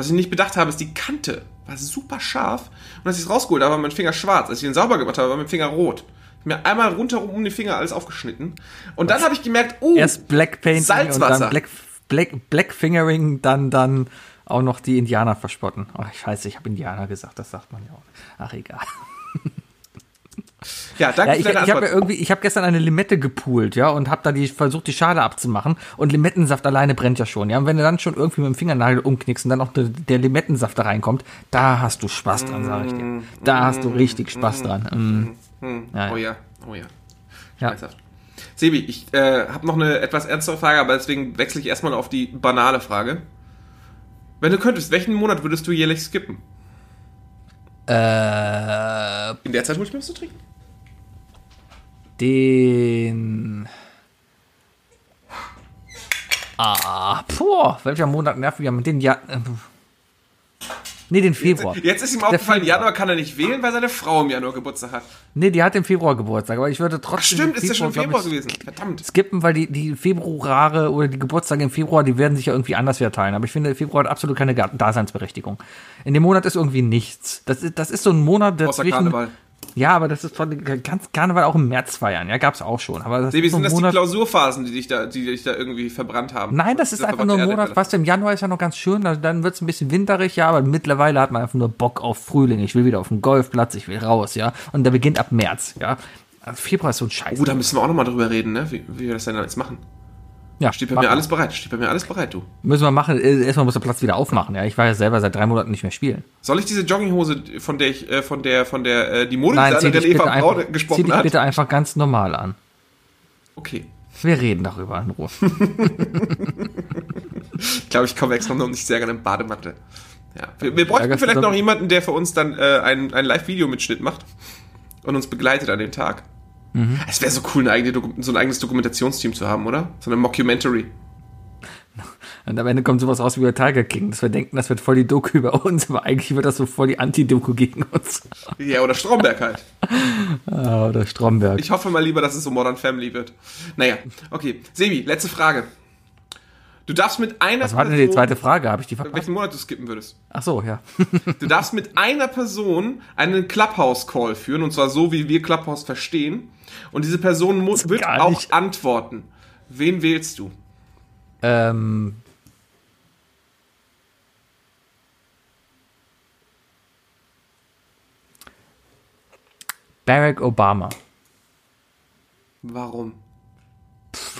Was ich nicht bedacht habe, ist die Kante war super scharf und als ich es rausgeholt habe, war mein Finger schwarz. Als ich ihn sauber gemacht habe, war mein Finger rot. Mir einmal rundherum um die Finger alles aufgeschnitten. Und dann habe ich gemerkt, oh, Erst Black Painting und Salzwasser. dann Black, Black, Black Fingering, dann, dann auch noch die Indianer verspotten. Ach, scheiße, ich habe Indianer gesagt, das sagt man ja auch. Ach, egal. (laughs) ja, danke Ja, für ich, deine ich habe ja irgendwie, ich habe gestern eine Limette gepoolt, ja, und habe da die versucht, die Schale abzumachen. Und Limettensaft alleine brennt ja schon, ja. Und wenn du dann schon irgendwie mit dem Fingernagel umknickst und dann noch der, der Limettensaft da reinkommt, da hast du Spaß dran, sage ich dir. Da hast du richtig Spaß dran. Mm. Ja, ja. oh ja, oh ja. Ja. Schmerzhaft. Sebi, ich äh, habe noch eine etwas ernstere Frage, aber deswegen wechsle ich erstmal auf die banale Frage. Wenn du könntest, welchen Monat würdest du jährlich skippen? Äh, In der Zeit hol ich mir was zu trinken. Den. Ah, puh, welcher Monat nervt wieder mit den ja. Äh, nee, den Februar. Jetzt ist ihm Der aufgefallen. Januar kann er nicht wählen, weil seine Frau im Januar Geburtstag hat. Nee, die hat im Februar Geburtstag, aber ich würde Ach trotzdem. stimmt, den ist ja schon Februar gewesen. Verdammt. skippen, weil die, die Februare oder die Geburtstage im Februar, die werden sich ja irgendwie anders verteilen. Aber ich finde, Februar hat absolut keine Daseinsberechtigung. In dem Monat ist irgendwie nichts. Das ist, das ist so ein Monat Außer dazwischen. Karneval. Ja, aber das ist von, kannst Karneval auch im März feiern. Ja, gab's auch schon. Aber das so sind das die Monat. Klausurphasen, die dich da, die dich da irgendwie verbrannt haben? Nein, das ist einfach nur ein Monat. Erde- Was im Januar ist ja noch ganz schön. Also dann wird's ein bisschen winterig, ja, aber mittlerweile hat man einfach nur Bock auf Frühling. Ich will wieder auf den Golfplatz, ich will raus, ja. Und der beginnt ab März, ja. Also Februar ist so ein Scheiß. Oh, da müssen wir auch nochmal drüber reden, ne? Wie, wie wir das denn jetzt machen. Ja, Steht bei mir alles bereit. Steht bei mir alles bereit, du. Müssen wir machen. Äh, Erstmal muss der Platz wieder aufmachen. Ja, ich war ja selber seit drei Monaten nicht mehr spielen. Soll ich diese Jogginghose, von der ich, äh, von der, von der, äh, die dich, Modedesignerin Eva Braun einfach, zieh gesprochen dich hat? bitte einfach ganz normal an. Okay. Wir reden darüber in Ruhe. (laughs) Ich glaube, ich komme extra noch nicht sehr gerne im Bademantel. Ja. Wir, wir bräuchten vielleicht dann- noch jemanden, der für uns dann äh, einen, einen Live-Video-Mitschnitt macht und uns begleitet an dem Tag. Mhm. Es wäre so cool, so ein eigenes Dokumentationsteam zu haben, oder? So eine Mockumentary. Und am Ende kommt sowas raus wie bei Tiger King. Dass wir denken, das wird voll die Doku über uns, aber eigentlich wird das so voll die Anti-Doku gegen uns. Ja, oder Stromberg halt. Ah, oder Stromberg. Ich hoffe mal lieber, dass es so Modern Family wird. Naja, okay. Sebi, letzte Frage. Du darfst mit einer Was war denn die zweite Frage? Habe ich die verpasst? welchen Monat du skippen würdest. Ach so, ja. (laughs) Du darfst mit einer Person einen Clubhouse-Call führen, und zwar so, wie wir Clubhouse verstehen. Und diese Person muss, wird auch nicht. antworten. Wen wählst du? ähm. Barack Obama. Warum?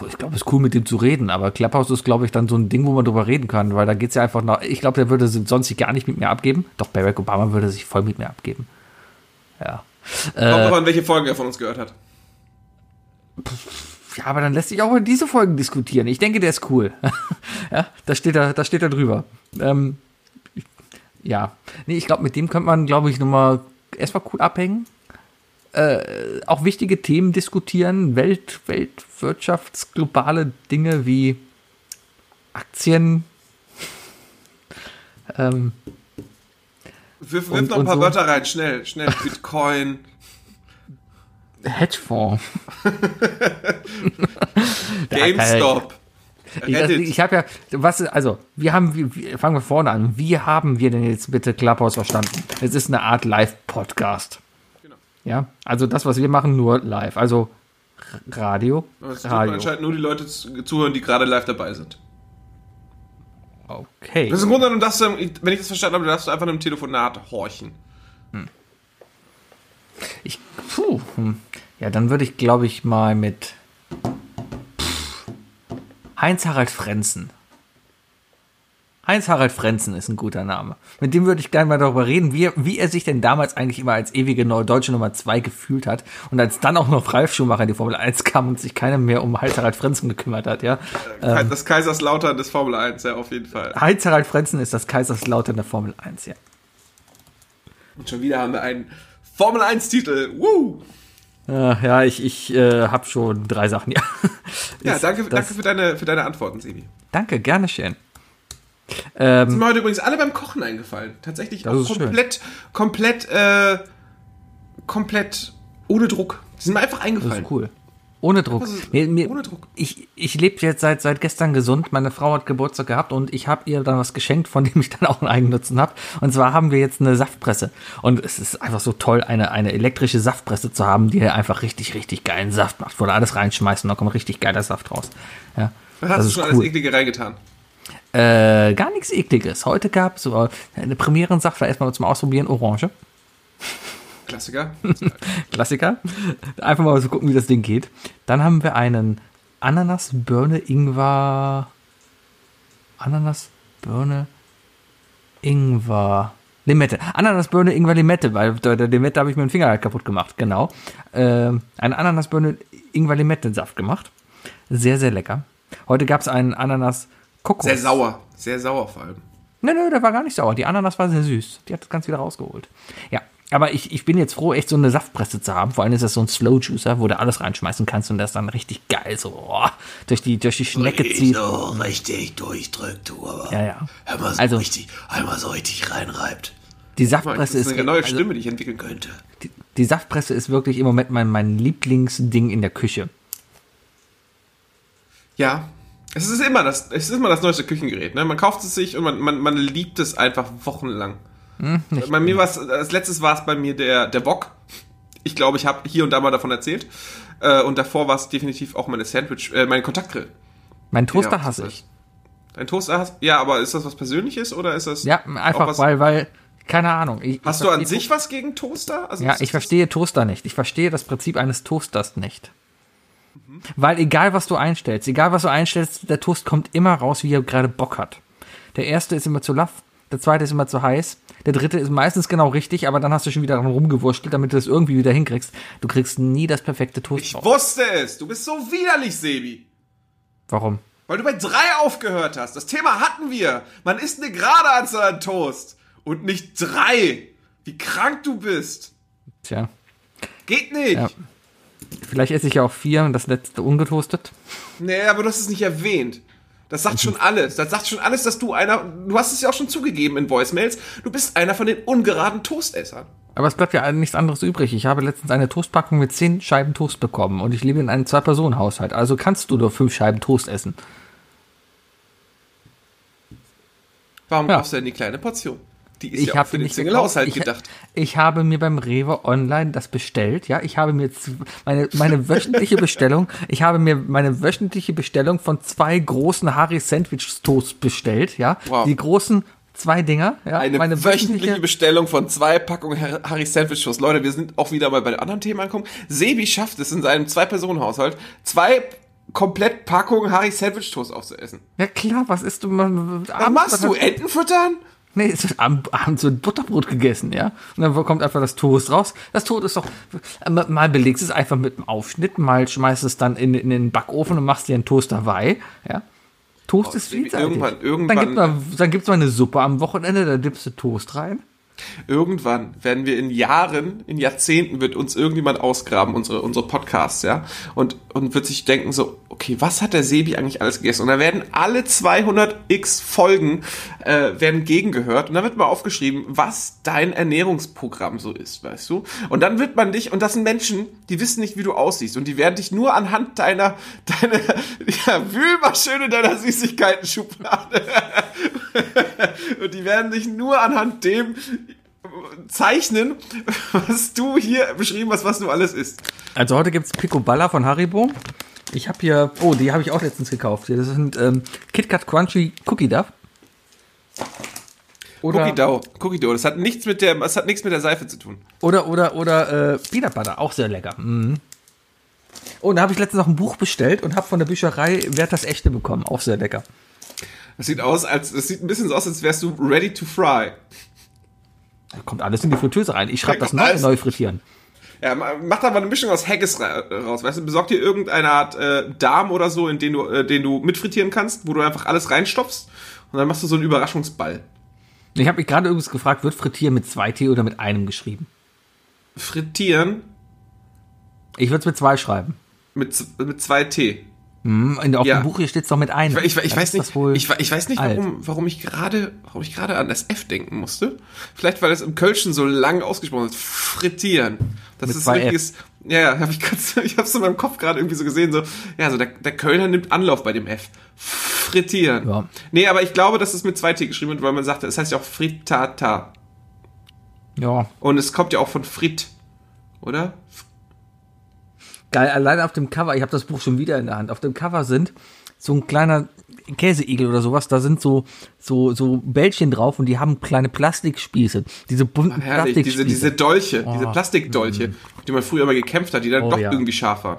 Ich glaube, es ist cool, mit dem zu reden, aber Clubhouse ist, glaube ich, dann so ein Ding, wo man drüber reden kann, weil da geht's ja einfach noch. Ich glaube, der würde sich sonst sich gar nicht mit mir abgeben. Doch Barack Obama würde sich voll mit mir abgeben. Ja. Kommt Äh, an, welche Folgen er von uns gehört hat. ja, aber dann lässt sich auch über diese Folgen diskutieren. Ich denke, der ist cool. (laughs) ja, da steht er, da steht er drüber. Ähm, ja. Nee, ich glaube, mit dem könnte man, glaube ich, nochmal erstmal cool abhängen. Äh, auch wichtige Themen diskutieren, Welt, Weltwirtschafts, globale Dinge wie Aktien. (laughs) Ähm, Wirf, wirf noch ein paar so. Wörter rein, schnell, schnell. (laughs) Bitcoin. Hedgefonds. (laughs) GameStop. Ich, Reddit. ich habe ja, was, also, wir haben, wie, fangen wir vorne an. Wie haben wir denn jetzt bitte Clubhouse verstanden? Es ist eine Art Live-Podcast. Ja, also das, was wir machen, nur live. Also Radio. Es Radio. anscheinend nur die Leute zu- zuhören, die gerade live dabei sind. Okay. Das ist im Grunde genommen, dass du, wenn ich das verstanden habe, darfst du einfach in einem Telefonat horchen. Ich, puh, hm. Ja, dann würde ich, glaube ich, mal mit Heinz-Harald Frenzen. Heinz-Harald Frenzen ist ein guter Name. Mit dem würde ich gerne mal darüber reden, wie, er- wie er sich denn damals eigentlich immer als ewige neu- deutsche Nummer 2 gefühlt hat. Und als dann auch noch Ralf Schumacher in die Formel 1 kam und sich keiner mehr um Heinz-Harald Frenzen gekümmert hat, ja. Ähm. Das Kaiserslautern des Formel 1, ja, auf jeden Fall. Heinz-Harald Frenzen ist das Kaiserslautern der Formel 1, ja. Und schon wieder haben wir einen Formel 1-Titel. Woo! Äh, ja, ich, ich äh, habe schon drei Sachen, ja. Ja, (laughs) danke, das- danke für, deine, für deine Antworten, Sebi. Danke, gerne schön. Ähm, Sind mir heute übrigens alle beim Kochen eingefallen. Tatsächlich Das auch ist schön. komplett, komplett, äh, komplett ohne Druck. Die sind mir einfach das eingefallen. ist cool. Ohne Druck. Ist- Mir, mir, ohne Druck. Ich, ich lebe jetzt seit, seit gestern gesund. Meine Frau hat Geburtstag gehabt und ich habe ihr dann was geschenkt, von dem ich dann auch einen Eigennutzen habe. Und zwar haben wir jetzt eine Saftpresse. Und es ist einfach so toll, eine, eine elektrische Saftpresse zu haben, die einfach richtig, richtig geilen Saft macht. Wo du alles reinschmeißt und dann kommt richtig geiler Saft raus. Ja, Was hast das du schon alles cool. Eklige reingetan? Äh, gar nichts Ekliges. Heute gab es so eine Premierensaft, war erstmal zum Ausprobieren Orange. Klassiker. (laughs) Klassiker. Einfach mal so gucken, wie das Ding geht. Dann haben wir einen Ananas, Birne, Ingwer. Ananas, Birne, Ingwer. Limette. Ananas, Birne, Ingwer, Limette, weil der, der Limette habe ich mir den Finger halt kaputt gemacht. Genau. Ähm, einen Ananas, Birne, Ingwer, Limette-Saft gemacht. Sehr, sehr lecker. Heute gab es einen Ananas, Kokos. Sehr sauer. Sehr sauer vor allem. Nö, nö, der war gar nicht sauer. Die Ananas war sehr süß. Die hat das ganz wieder rausgeholt. Ja, aber ich, ich bin jetzt froh, echt so eine Saftpresse zu haben. Vor allem ist das so ein Slow Juicer, wo du alles reinschmeißen kannst und das dann richtig geil so oh, durch, die, durch die Schnecke zieht. So richtig durchdrückt, du, aber. Ja, ja. Hör mal so Also- richtig, einmal so richtig reinreibt. Die Das Saftpresse ist ist, eine neue also, Stimme, die ich entwickeln könnte. die, die Saftpresse ist wirklich im Moment mein, mein Lieblingsding in der Küche. Ja. Es ist immer das, es ist immer das neueste Küchengerät. Ne? Man kauft es sich und man, man, man liebt es einfach wochenlang. Hm, bei mir war als letztes war es bei mir der, der Wok. Ich glaube, ich habe hier und da mal davon erzählt. Äh, und davor war es definitiv auch meine Sandwich, äh, mein Kontaktgrill. Mein Toaster Ja, hasse ich. Dein Toaster hast Ja, aber ist das was Persönliches oder ist das. Ja, einfach was, weil, weil, keine Ahnung. Ich, Hast ich du an sich was gegen Toaster? Also Ja, ich verstehe Toaster nicht. Ich verstehe das Prinzip eines Toasters nicht. Weil egal was du einstellst, egal was du einstellst, der Toast kommt immer raus, wie er gerade Bock hat. Der erste ist immer zu laff, der zweite ist immer zu heiß, der dritte ist meistens genau richtig, aber dann hast du schon wieder dran rumgewurschtelt, damit du das irgendwie wieder hinkriegst. Du kriegst nie das perfekte Toast Ich raus. wusste es. Du bist so widerlich, Sebi. Warum? Weil du bei drei aufgehört hast. Das Thema hatten wir. Man isst eine gerade Anzahl an Toast. Und nicht drei. Wie krank du bist. Tja, Geht nicht. Ja. Vielleicht esse ich ja auch vier und das letzte ungetoastet. Nee, aber du hast es nicht erwähnt. Das sagt schon alles. Das sagt schon alles, dass du einer, du hast es ja auch schon zugegeben in Voicemails, du bist einer von den ungeraden Toastessern. Aber es bleibt ja nichts anderes übrig. Ich habe letztens eine Toastpackung mit zehn Scheiben Toast bekommen und ich lebe in einem Zwei-Personen-Haushalt. Also kannst du nur fünf Scheiben Toast essen. Warum Ja. kaufst du denn die kleine Portion? Die ist Ich ja auch habe für den Single-Haushalt gedacht. Ich, habe mir beim Rewe Online das bestellt. Ja, ich habe mir meine meine (laughs) wöchentliche Bestellung. Ich habe mir meine wöchentliche Bestellung von zwei großen Harry Sandwich Toast bestellt. Ja, Wow. die großen zwei Dinger. Ja, Eine meine wöchentliche Bestellung von zwei Packungen Har- Harry Sandwich Toast. Leute, wir sind auch wieder mal bei anderen Themen angekommen. Sebi schafft es in seinem Zwei-Personen-Haushalt, zwei komplett Packungen Harry Sandwich Toast aufzuessen. Ja klar, was isst du? Was machst du? Enten füttern? Nee, es wird am Abend so ein Butterbrot gegessen, ja. Und dann kommt einfach das Toast raus. Das Toast ist doch, mal belegst es einfach mit einem Aufschnitt, mal schmeißt es dann in, in den Backofen und machst dir einen Toast dabei, ja. Toast ist Sebi, vielseitig. irgendwann- irgendwann- Dann, gibt mal, dann gibt's mal eine Suppe am Wochenende, da dippst du Toast rein. Irgendwann werden wir in Jahren, in Jahrzehnten wird uns irgendjemand ausgraben, unsere, unsere Podcasts, ja, und, und wird sich denken so, okay, was hat der Sebi eigentlich alles gegessen? Und da werden alle 200 x Folgen, äh, werden gegengehört und dann wird mal aufgeschrieben, was dein Ernährungsprogramm so ist, weißt du? Und dann wird man dich, und das sind Menschen, die wissen nicht, wie du aussiehst und die werden dich nur anhand deiner, deiner, (laughs) ja, wühl mal schön in deiner Süßigkeiten-Schublade. (laughs) und die werden dich nur anhand dem zeichnen, was du hier beschrieben hast, was du alles isst. Also heute gibt's Picoballa von Haribo. Ich habe hier, oh, die habe ich auch letztens gekauft. Das sind ähm, KitKat Crunchy Cookie Duff. Oder, Cookie Dough, Cookie Dough, das hat nichts mit der, das hat nichts mit der Seife zu tun. Oder, oder, oder äh, Peanut Butter, auch sehr lecker. Mhm. Oh, da habe ich letztens noch ein Buch bestellt und habe von der Bücherei Werthers Echte bekommen. Auch sehr lecker. Das sieht aus, als, das sieht ein bisschen so aus, als wärst du ready to fry. Kommt alles in die Fritteuse rein. Ich schreibe Da das neu, neu frittieren. Ja, ma- mach da mal eine Mischung aus Haggis ra- raus, weißt du, besorg dir irgendeine Art äh, Darm oder so, in den du, äh, den du mitfrittieren kannst, wo du einfach alles reinstopfst und dann machst du so einen Überraschungsball. Ich habe mich gerade übrigens gefragt, wird Frittieren mit zwei T oder mit einem geschrieben? Frittieren Ich würde es mit zwei schreiben. mit, mit zwei T. Hm, in, auf Ja. dem Buch hier steht es doch mit einem. Ich, ich, ich weiß nicht, ich, ich weiß nicht, warum, warum ich gerade, warum ich gerade an das F denken musste. Vielleicht, weil es im Kölschen so lang ausgesprochen ist. Frittieren. Das Mit ist ein richtiges, ja, ja, hab ich ganz, (laughs) ich hab's in meinem Kopf gerade irgendwie so gesehen, so, ja, so der, der Kölner nimmt Anlauf bei dem F. Frittieren. Ja. Nee, aber ich glaube, dass es mit zwei T geschrieben wird, weil man sagt, es heißt ja auch Frittata. Ja. Und es kommt ja auch von Frit, oder? Geil, allein auf dem Cover, ich habe das Buch schon wieder in der Hand. Auf dem Cover sind so ein kleiner Käseigel oder sowas, da sind so so so Bällchen drauf und die haben kleine Plastikspieße. Diese bunten Herrlich, diese, Plastikspieße. diese Dolche, diese Oh. Plastikdolche, mit die man früher immer gekämpft hat, die dann Oh, doch ja. irgendwie scharf waren.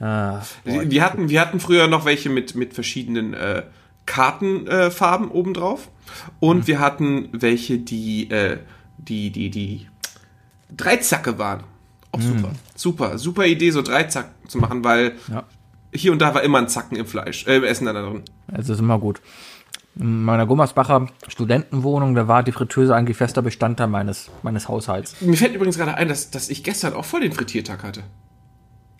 ah, boah. Wir hatten, wir hatten früher noch welche mit, mit verschiedenen äh, Kartenfarben äh, obendrauf. Und wir hatten welche, die, äh, die, die, die Dreizacke waren. Auch super. Super, super Idee, so Dreizacken zu machen, weil Ja. hier und da war immer ein Zacken im Fleisch, äh, im Essen da drin. Also ist immer gut. In meiner Gummersbacher Studentenwohnung, da war die Fritteuse eigentlich fester Bestandteil meines, meines Haushalts. Mir fällt übrigens gerade ein, dass, dass ich gestern auch voll den Frittiertag hatte.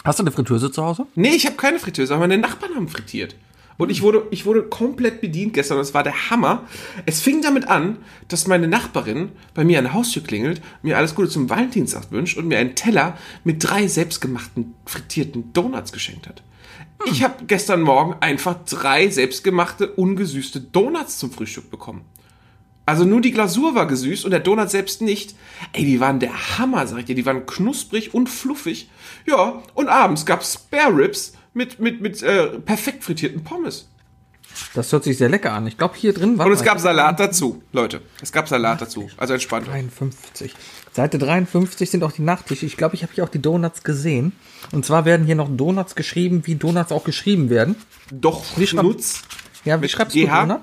Hast du eine Fritteuse zu Hause? Nee, ich habe keine Fritteuse, aber meine Nachbarn haben frittiert. Und ich wurde, ich wurde komplett bedient gestern es war der Hammer. Es fing damit an, dass meine Nachbarin bei mir an der Haustür klingelt, mir alles Gute zum Valentinstag wünscht und mir einen Teller mit drei selbstgemachten frittierten Donuts geschenkt hat. Ich habe gestern Morgen einfach drei selbstgemachte, ungesüßte Donuts zum Frühstück bekommen. Also nur die Glasur war gesüßt und der Donut selbst nicht. Ey, die waren der Hammer, sag ich dir. Die waren knusprig und fluffig. Ja, und abends gab's Spare Ribs mit, mit, mit äh, perfekt frittierten Pommes. Das hört sich sehr lecker an. Ich glaube, hier drin war. Und es gab Salat dazu, Leute. Es gab Salat dazu. Also entspannt. 53. Seite 53 sind auch die Nachtische. Ich glaube, ich habe hier auch die Donuts gesehen. Und zwar werden hier noch Donuts geschrieben, wie Donuts auch geschrieben werden. Doch Wie Schnutz. Ja, wie schreibst du GH? Donut?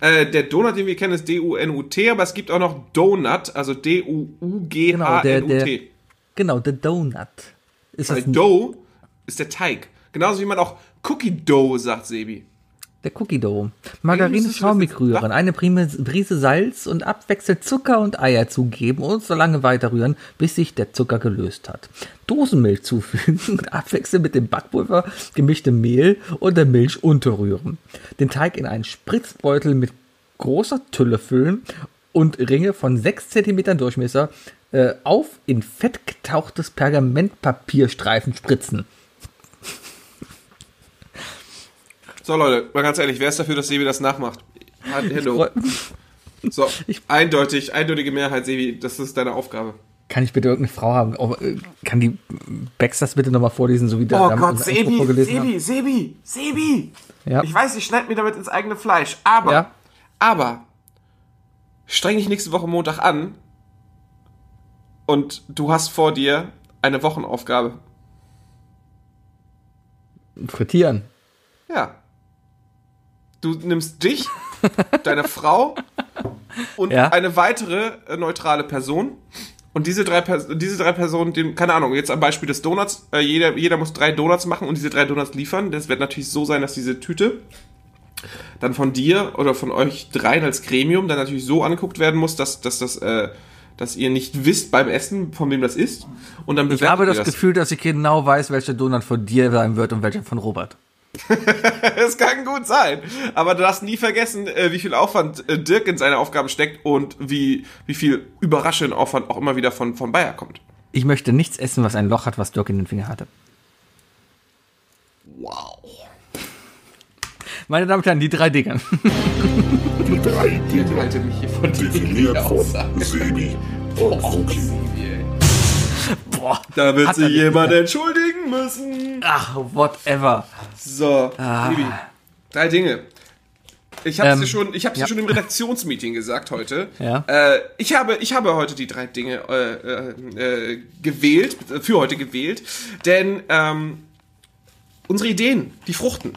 Äh, der Donut, den wir kennen, ist D-U-N-U-T, aber es gibt auch noch Donut, also D-U-U-G-H-N-U-T. Genau, the Donut. Ist das Weil Dough ist der Teig. Genauso wie man auch Cookie Dough sagt, Sebi. der Cookie Dough. Margarine schaumig rühren, eine Prise Salz und abwechselnd Zucker und Eier zugeben und so lange weiter rühren, bis sich der Zucker gelöst hat. Dosenmilch zufügen (laughs) und abwechselnd mit dem Backpulver gemischte Mehl und der Milch unterrühren. Den Teig in einen Spritzbeutel mit großer Tülle füllen und Ringe von 6 cm Durchmesser äh, auf in fett getauchtes Pergamentpapierstreifen spritzen. So, Leute, mal ganz ehrlich, wer ist dafür, dass Sebi das nachmacht? Hello. Freu- So, (laughs) eindeutig, eindeutige Mehrheit, Sebi, das ist deine Aufgabe. Kann ich bitte irgendeine Frau haben? Oh, äh, kann die Bex das bitte nochmal vorlesen, so wie der Oh Gott, Intro Sebi, vorgelesen Sebi, Sebi, Sebi. Ja. Ich weiß, ich schneide mir damit ins eigene Fleisch, aber, Ja. aber, streng dich nächste Woche Montag an und du hast vor dir eine Wochenaufgabe. Frittieren. Ja. Du nimmst dich, deine Frau und Ja. eine weitere äh, neutrale Person. Und diese drei, Pers diese drei Personen, den, keine Ahnung, jetzt am Beispiel des Donuts, äh, jeder, jeder muss drei Donuts machen und diese drei Donuts liefern. Das wird natürlich so sein, dass diese Tüte dann von dir oder von euch dreien als Gremium dann natürlich so angeguckt werden muss, dass, dass das, äh, dass ihr nicht wisst beim Essen, von wem das ist. Und dann Ich habe das ihr Gefühl, dass ich genau weiß, welcher Donut von dir sein wird und welcher von Robert. (laughs) Das kann gut sein. Aber du darfst nie vergessen, äh, wie viel Aufwand äh, Dirk in seine Aufgaben steckt und wie, wie viel überraschenden Aufwand auch immer wieder von, von Bayer kommt. Ich möchte nichts essen, was ein Loch hat, was Dirk in den Finger hatte. Wow. Meine Damen und Herren, die drei Dinge. Die drei Ich Dinge, halte mich hier von definiert von. Sebi und Fuki. Boah. Da wird sich jemand gesagt. entschuldigen müssen. Ach, whatever. So, Ah. Bibi. Drei Dinge. Ich habe Ähm, dir schon, ich hab's ja. schon im Redaktionsmeeting gesagt heute. Ja. Äh, ich habe, ich habe heute die drei Dinge äh, äh, äh, gewählt, äh, für heute gewählt, denn ähm, unsere Ideen, die fruchten,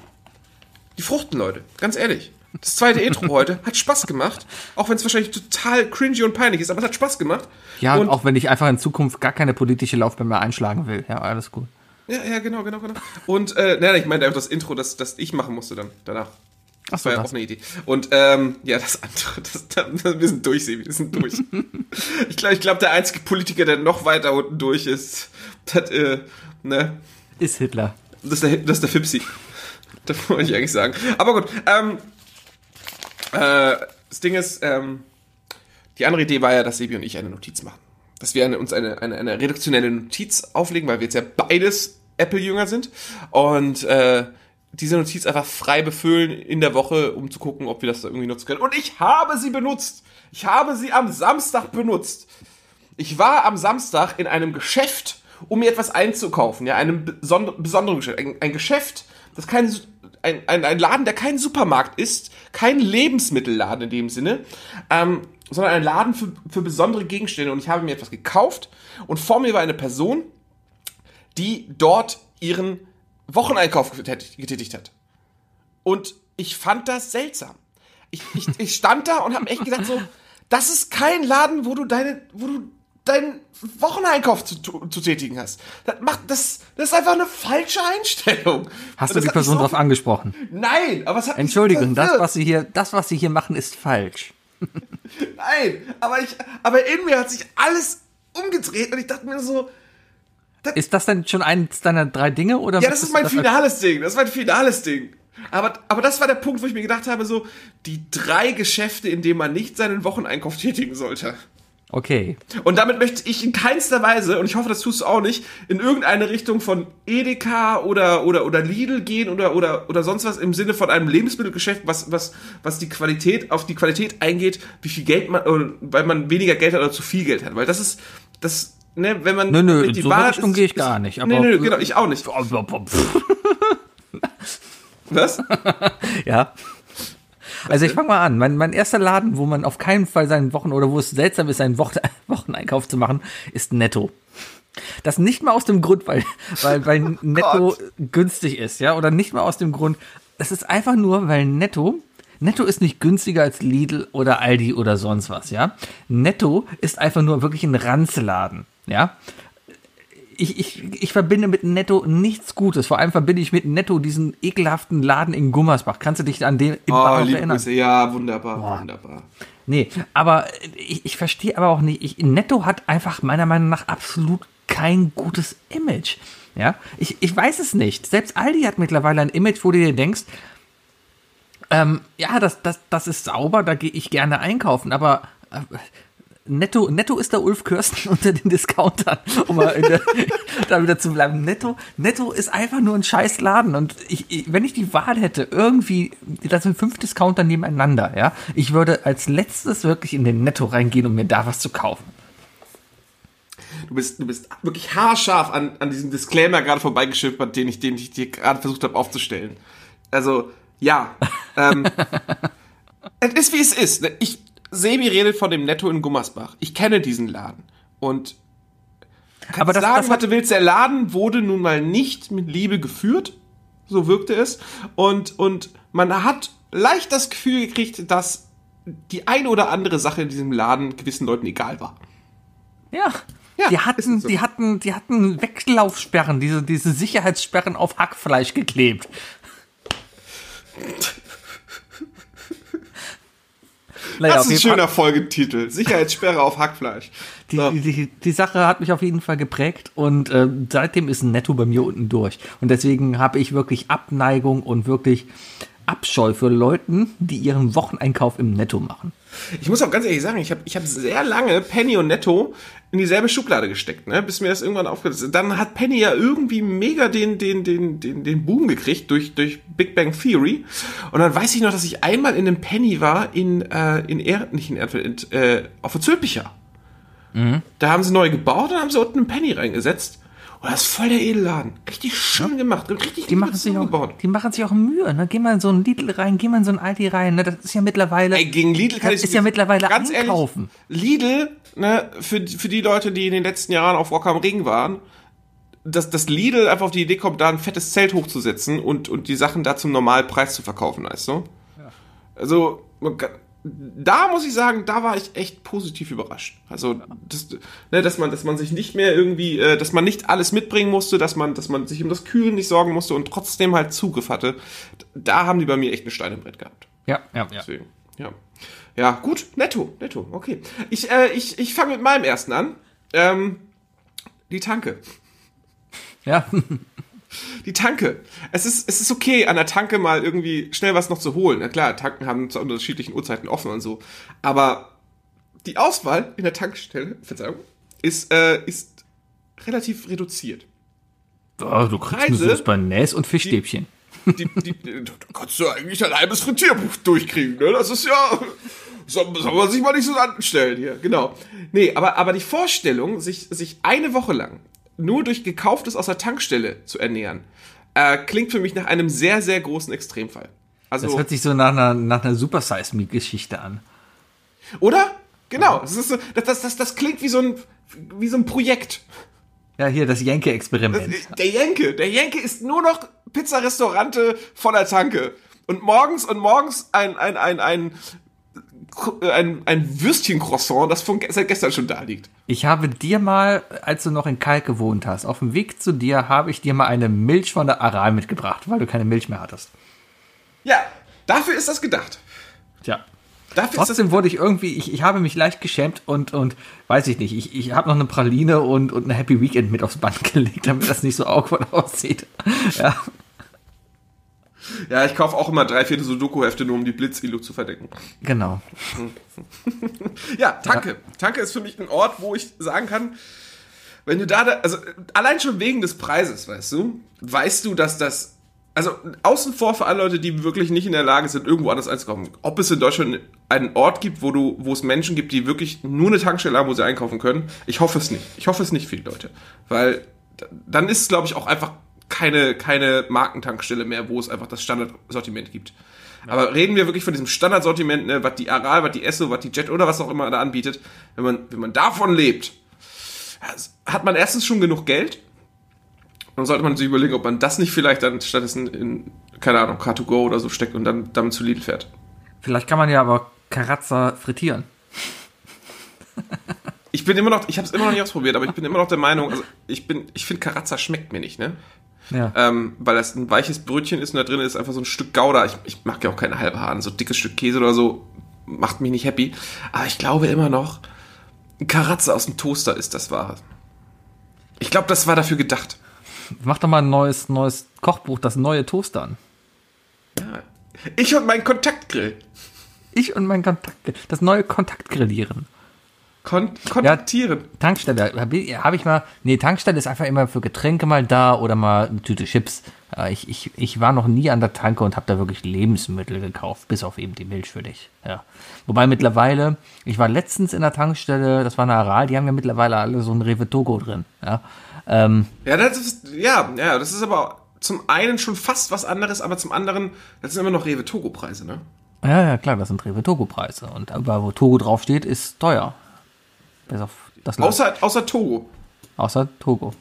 die fruchten, Leute. Ganz ehrlich. Das zweite Intro heute hat Spaß gemacht, auch wenn es wahrscheinlich total cringy und peinlich ist, aber es hat Spaß gemacht. Ja, und auch wenn ich einfach in Zukunft gar keine politische Laufbahn mehr einschlagen will. Ja, alles gut. Ja, ja, genau, genau, genau. Und, äh, nein, ich meinte einfach das Intro, das, das ich machen musste dann, danach. Ach Das so, war ja das. auch eine Idee. Und, ähm, ja, das andere, das, das, wir sind durch, Sebi, wir sind durch. (laughs) ich glaube, ich glaub, der einzige Politiker, der noch weiter unten durch ist, das, äh, ne, Ist Hitler. das ist der, das ist der Fipsi. Das wollte ich eigentlich sagen. Aber gut, ähm, äh, das Ding ist, ähm, die andere Idee war ja, dass Sebi und ich eine Notiz machen. dass wir eine, uns eine, eine, eine reduktionelle Notiz auflegen, weil wir jetzt ja beides Apple-Jünger sind. Und äh, diese Notiz einfach frei befüllen in der Woche, um zu gucken, ob wir das da irgendwie nutzen können. Und ich habe sie benutzt. Ich habe sie am Samstag benutzt. Ich war am Samstag in einem Geschäft, um mir etwas einzukaufen. Ja, einem besonder- besonderen Geschäft. Ein, ein Geschäft, das kein, ein, ein, ein Laden, der kein Supermarkt ist, kein Lebensmittelladen in dem Sinne, ähm, sondern ein Laden für, für besondere Gegenstände. Und ich habe mir etwas gekauft und vor mir war eine Person, die dort ihren Wocheneinkauf getätigt, hat. Und ich fand das seltsam. Ich, ich, ich stand da und habe echt gedacht so, das ist kein Laden, wo du deine, wo du deinen Wocheneinkauf zu, zu, tätigen hast. Das macht, das, das ist einfach eine falsche Einstellung. Hast du das die Person so- drauf angesprochen? Nein, aber es hat Entschuldigung, das, was Sie hier, das, was Sie hier machen, ist falsch. (laughs) Nein, aber ich, aber in mir hat sich alles umgedreht und ich dachte mir so, Ist das denn schon eins deiner drei Dinge oder? ja, das ist mein als- finales Ding, das ist mein finales Ding. Aber, aber das war der Punkt, wo ich mir gedacht habe, so, die drei Geschäfte, in denen man nicht seinen Wocheneinkauf tätigen sollte. Okay. Und damit möchte ich in keinster Weise, und ich hoffe, das tust du auch nicht, in irgendeine Richtung von Edeka oder, oder, oder Lidl gehen oder, oder, oder sonst was im Sinne von einem Lebensmittelgeschäft, was, was, was die Qualität, auf die Qualität eingeht, wie viel Geld man, oder, weil man weniger Geld hat oder zu viel Geld hat. Weil das ist, das, ne, wenn man. Nö, nö, in die so Wahrheit Richtung gehe ich gar nicht, nee, aber- nö, genau, ich auch nicht. (laughs) Was? Ja. Also ich fange mal an. Mein, mein erster Laden, wo man auf keinen Fall seinen Wochen oder wo es seltsam ist, seinen Wochen, (laughs) Wocheneinkauf zu machen, ist Netto. Das nicht mal aus dem Grund, weil, weil, weil (laughs) Netto günstig ist, ja, oder nicht mal aus dem Grund. Es ist einfach nur, weil Netto, Netto ist nicht günstiger als Lidl oder Aldi oder sonst was, ja. Netto ist einfach nur wirklich ein Ranzladen, ja ich, ich, ich verbinde mit Netto nichts Gutes. Vor allem verbinde ich mit Netto diesen ekelhaften Laden in Gummersbach. Kannst du dich an den in Oh, liebe erinnern? Grüße. Ja, wunderbar, wunderbar. Nee, aber ich, ich verstehe aber auch nicht. Ich, Netto hat einfach meiner Meinung nach absolut kein gutes Image. Ja, ich, ich weiß es nicht. Selbst Aldi hat mittlerweile ein Image, wo du dir denkst, ähm, ja, das, das, das ist sauber, da gehe ich gerne einkaufen, aber äh, Netto, Netto ist der Ulf Kirsten (laughs) unter den Discountern, um mal der, (laughs) da wieder zu bleiben. Netto, Netto ist einfach nur ein scheiß Laden und ich, ich, wenn ich die Wahl hätte, irgendwie, das sind fünf Discounter nebeneinander, ja, ich würde als letztes wirklich in den Netto reingehen, um mir da was zu kaufen. Du bist, du bist wirklich haarscharf an, an diesem Disclaimer gerade vorbeigeschippert, den ich, den ich dir gerade versucht habe aufzustellen. Also, ja. Ähm, (laughs) es ist wie es ist. ne? Ich, Sebi redet von dem Netto in Gummersbach. Ich kenne diesen Laden. Und Aber das, sagen, das was hat, du willst, der Laden wurde nun mal nicht mit Liebe geführt. So wirkte es. Und, und man hat leicht das Gefühl gekriegt, dass die eine oder andere Sache in diesem Laden gewissen Leuten egal war. ja. Ja, die hatten, so. die hatten, die hatten Weglaufsperren, diese, diese Sicherheitssperren auf Hackfleisch geklebt. Naja, Das ist ein Fall- schöner Folgetitel. Sicherheitssperre auf Hackfleisch. (laughs) Die, So. die, die, die Sache hat mich auf jeden Fall geprägt und äh, seitdem ist ein Netto bei mir unten durch. Und deswegen habe ich wirklich Abneigung und wirklich Abscheu für Leuten, die ihren Wocheneinkauf im Netto machen. Ich muss auch ganz ehrlich sagen, ich habe ich hab sehr lange Penny und Netto in dieselbe Schublade gesteckt, ne? bis mir das irgendwann aufgefallen ist. Dann hat Penny ja irgendwie mega den, den, den, den, den Boom gekriegt durch, durch Big Bang Theory. Und dann weiß ich noch, dass ich einmal in einem Penny war, in, äh, in er nicht in Erdfeld, in, äh, auf der Zülpicher. Da haben sie neu gebaut und haben sie unten einen Penny reingesetzt. Und das ist voll der Edelladen. Richtig schön gemacht. und Richtig Die machen, sich auch, gebaut. die machen sich auch Mühe. Ne? Geh mal in so ein Lidl rein, geh mal in so ein Aldi rein. Ne? Das ist ja mittlerweile. Ey, gegen Lidl kann Das ich ist ja mittlerweile einkaufen. Ehrlich, Lidl, ne, für, für die Leute, die in den letzten Jahren auf Rock am Ring waren, dass, dass Lidl einfach auf die Idee kommt, da ein fettes Zelt hochzusetzen und, und die Sachen da zum Normalpreis zu verkaufen, weißt du? Also, man kann, da muss ich sagen, da war ich echt positiv überrascht. Also, das, ne, dass man, dass man sich nicht mehr irgendwie, äh, dass man nicht alles mitbringen musste, dass man, dass man sich um das Kühlen nicht sorgen musste und trotzdem halt Zugriff hatte. Da haben die bei mir echt ein Stein im Brett gehabt. Ja, ja, ja. Deswegen, ja. Ja, gut, netto, netto, okay. Ich, äh, ich, ich fange mit meinem ersten an. Ähm, die Tanke. ja. Die Tanke. Es ist, es ist okay, an der Tanke mal irgendwie schnell was noch zu holen. Na klar, Tanken haben zu unterschiedlichen Uhrzeiten offen und so. Aber die Auswahl in der Tankstelle, Verzeihung, ist, äh, ist relativ reduziert. Oh, du kriegst Preise? nur Sauce Bernays und Fischstäbchen. Die, die, (laughs) da kannst du eigentlich ein halbes Frittierbuch durchkriegen, ne? Das ist ja. Soll, soll man sich mal nicht so anstellen hier, genau. Nee, aber, aber die Vorstellung, sich, sich eine Woche lang nur durch gekauftes aus der Tankstelle zu ernähren, äh, klingt für mich nach einem sehr, sehr großen Extremfall. Das Also, hört sich so nach einer, nach einer Super Size Me Geschichte an. oder? Genau, das, ist so, das, das, das, das klingt wie so ein, wie so ein Projekt. Ja, hier das Jenke-Experiment. Der Jenke, der Jenke ist nur noch Pizzarestaurante voller Tanke. Und morgens und morgens ein, ein, ein, ein, ein, ein Würstchencroissant, das von, seit gestern schon da liegt. Ich habe dir mal, als du noch in Kalk gewohnt hast, auf dem Weg zu dir habe ich dir mal eine Milch von der Aral mitgebracht, weil du keine Milch mehr hattest. Ja, dafür ist das gedacht. Tja. Dafür ist Trotzdem wurde ich irgendwie, ich, ich habe mich leicht geschämt und, und weiß ich nicht, ich, ich habe noch eine Praline und, und eine Happy Weekend mit aufs Band (laughs) gelegt, damit das nicht so awkward (laughs) aussieht. Ja, ja, ich kaufe auch immer drei, vierte Sudoku-Hefte, nur um die Blitzilu zu verdecken. genau. (laughs) Ja, Tanke. Tanke ist für mich ein Ort, wo ich sagen kann, wenn du da, also allein schon wegen des Preises, weißt du, weißt du, dass das, also außen vor für alle Leute, die wirklich nicht in der Lage sind, irgendwo anders einzukaufen, ob es in Deutschland einen Ort gibt, wo du, wo es Menschen gibt, die wirklich nur eine Tankstelle haben, wo sie einkaufen können. Ich hoffe es nicht. Ich hoffe es nicht die Leute, weil dann ist es, glaube ich, auch einfach keine, keine Markentankstelle mehr, wo es einfach das Standardsortiment gibt. Aber reden wir wirklich von diesem Standardsortiment, ne, was die Aral, was die Esso, was die Jet oder was auch immer da anbietet, wenn man, wenn man davon lebt, hat man erstens schon genug Geld. Dann sollte man sich überlegen, ob man das nicht vielleicht dann stattdessen in, keine Ahnung, Car2Go oder so steckt und dann damit zu Lidl fährt. Vielleicht kann man ja aber Karazza frittieren. Ich bin immer noch, ich habe es immer noch nicht ausprobiert, aber ich bin immer noch der Meinung, also ich bin, ich finde Karazza schmeckt mir nicht, ne? Ja. Ähm, weil das ein weiches Brötchen ist und da drin ist einfach so ein Stück Gouda. Ich, ich mag ja auch keine halbe Haaren, so ein dickes Stück Käse oder so macht mich nicht happy. Aber ich glaube immer noch, ein Karazza aus dem Toaster ist das wahre. Ich glaube, das war dafür gedacht. Mach doch mal ein neues, neues Kochbuch, das neue Toaster an. Ja. Ich und mein Kontaktgrill. Ich und mein Kontakt, das neue Kontaktgrillieren. Kon kontaktieren. Tankstelle, habe hab ich mal, nee, Tankstelle ist einfach immer für Getränke mal da oder mal eine Tüte Chips. Ja, ich, ich, ich war noch nie an der Tanke und habe da wirklich Lebensmittel gekauft, bis auf eben die Milch für dich. Ja. Wobei mittlerweile, ich war letztens in der Tankstelle, das war eine Aral, die haben ja mittlerweile alle so ein Rewe Togo drin. Ja. Ähm, Ja, das ist, ja, ja, das ist aber zum einen schon fast was anderes, aber zum anderen, das sind immer noch Rewe-Togo-Preise, ne? ja, ja, klar, das sind Rewe Togo Preise. Und überall, wo Togo draufsteht, ist teuer. Bis auf das Land. Außer, außer Togo. Außer Togo.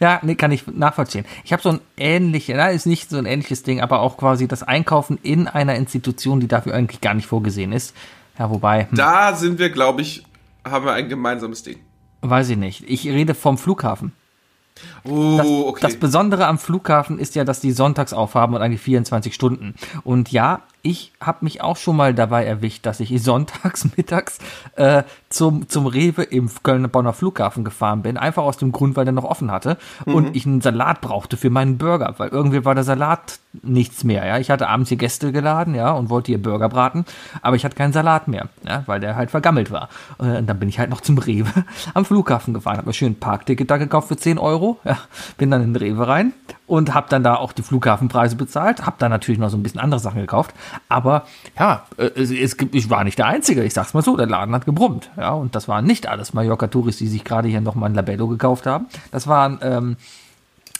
Ja, (laughs) nee, kann ich nachvollziehen. Ich habe so ein ähnliches, na, ist nicht so ein ähnliches Ding, aber auch quasi das Einkaufen in einer Institution, die dafür eigentlich gar nicht vorgesehen ist. Ja, wobei, hm, Da sind wir, glaube ich, haben wir ein gemeinsames Ding. weiß ich nicht. Ich rede vom Flughafen. Oh, Das, okay. das Besondere am Flughafen ist ja, dass die sonntags aufhaben und eigentlich 24 Stunden. Und ja, ich habe mich auch schon mal dabei erwischt, dass ich (laughs) sonntags mittags äh, zum, zum Rewe im Kölner Bonner Flughafen gefahren bin. Einfach aus dem Grund, weil der noch offen hatte. Und ich einen Salat brauchte für meinen Burger, weil irgendwie war der Salat nichts mehr. Ja, Ich hatte abends hier Gäste geladen, ja, und wollte hier Burger braten, aber ich hatte keinen Salat mehr, ja, weil der halt vergammelt war. Äh, Und dann bin ich halt noch zum Rewe (laughs) am Flughafen gefahren, habe mir schön ein Parkticket da gekauft für 10 Euro, ja, bin dann in den Rewe rein und habe dann da auch die Flughafenpreise bezahlt, habe dann natürlich noch so ein bisschen andere Sachen gekauft, aber ja, äh, es, es, ich war nicht der Einzige, ich sag's mal so, der Laden hat gebrummt, ja, und das waren nicht alles Mallorca-Touris, die sich gerade hier nochmal ein Labello gekauft haben, das waren ähm,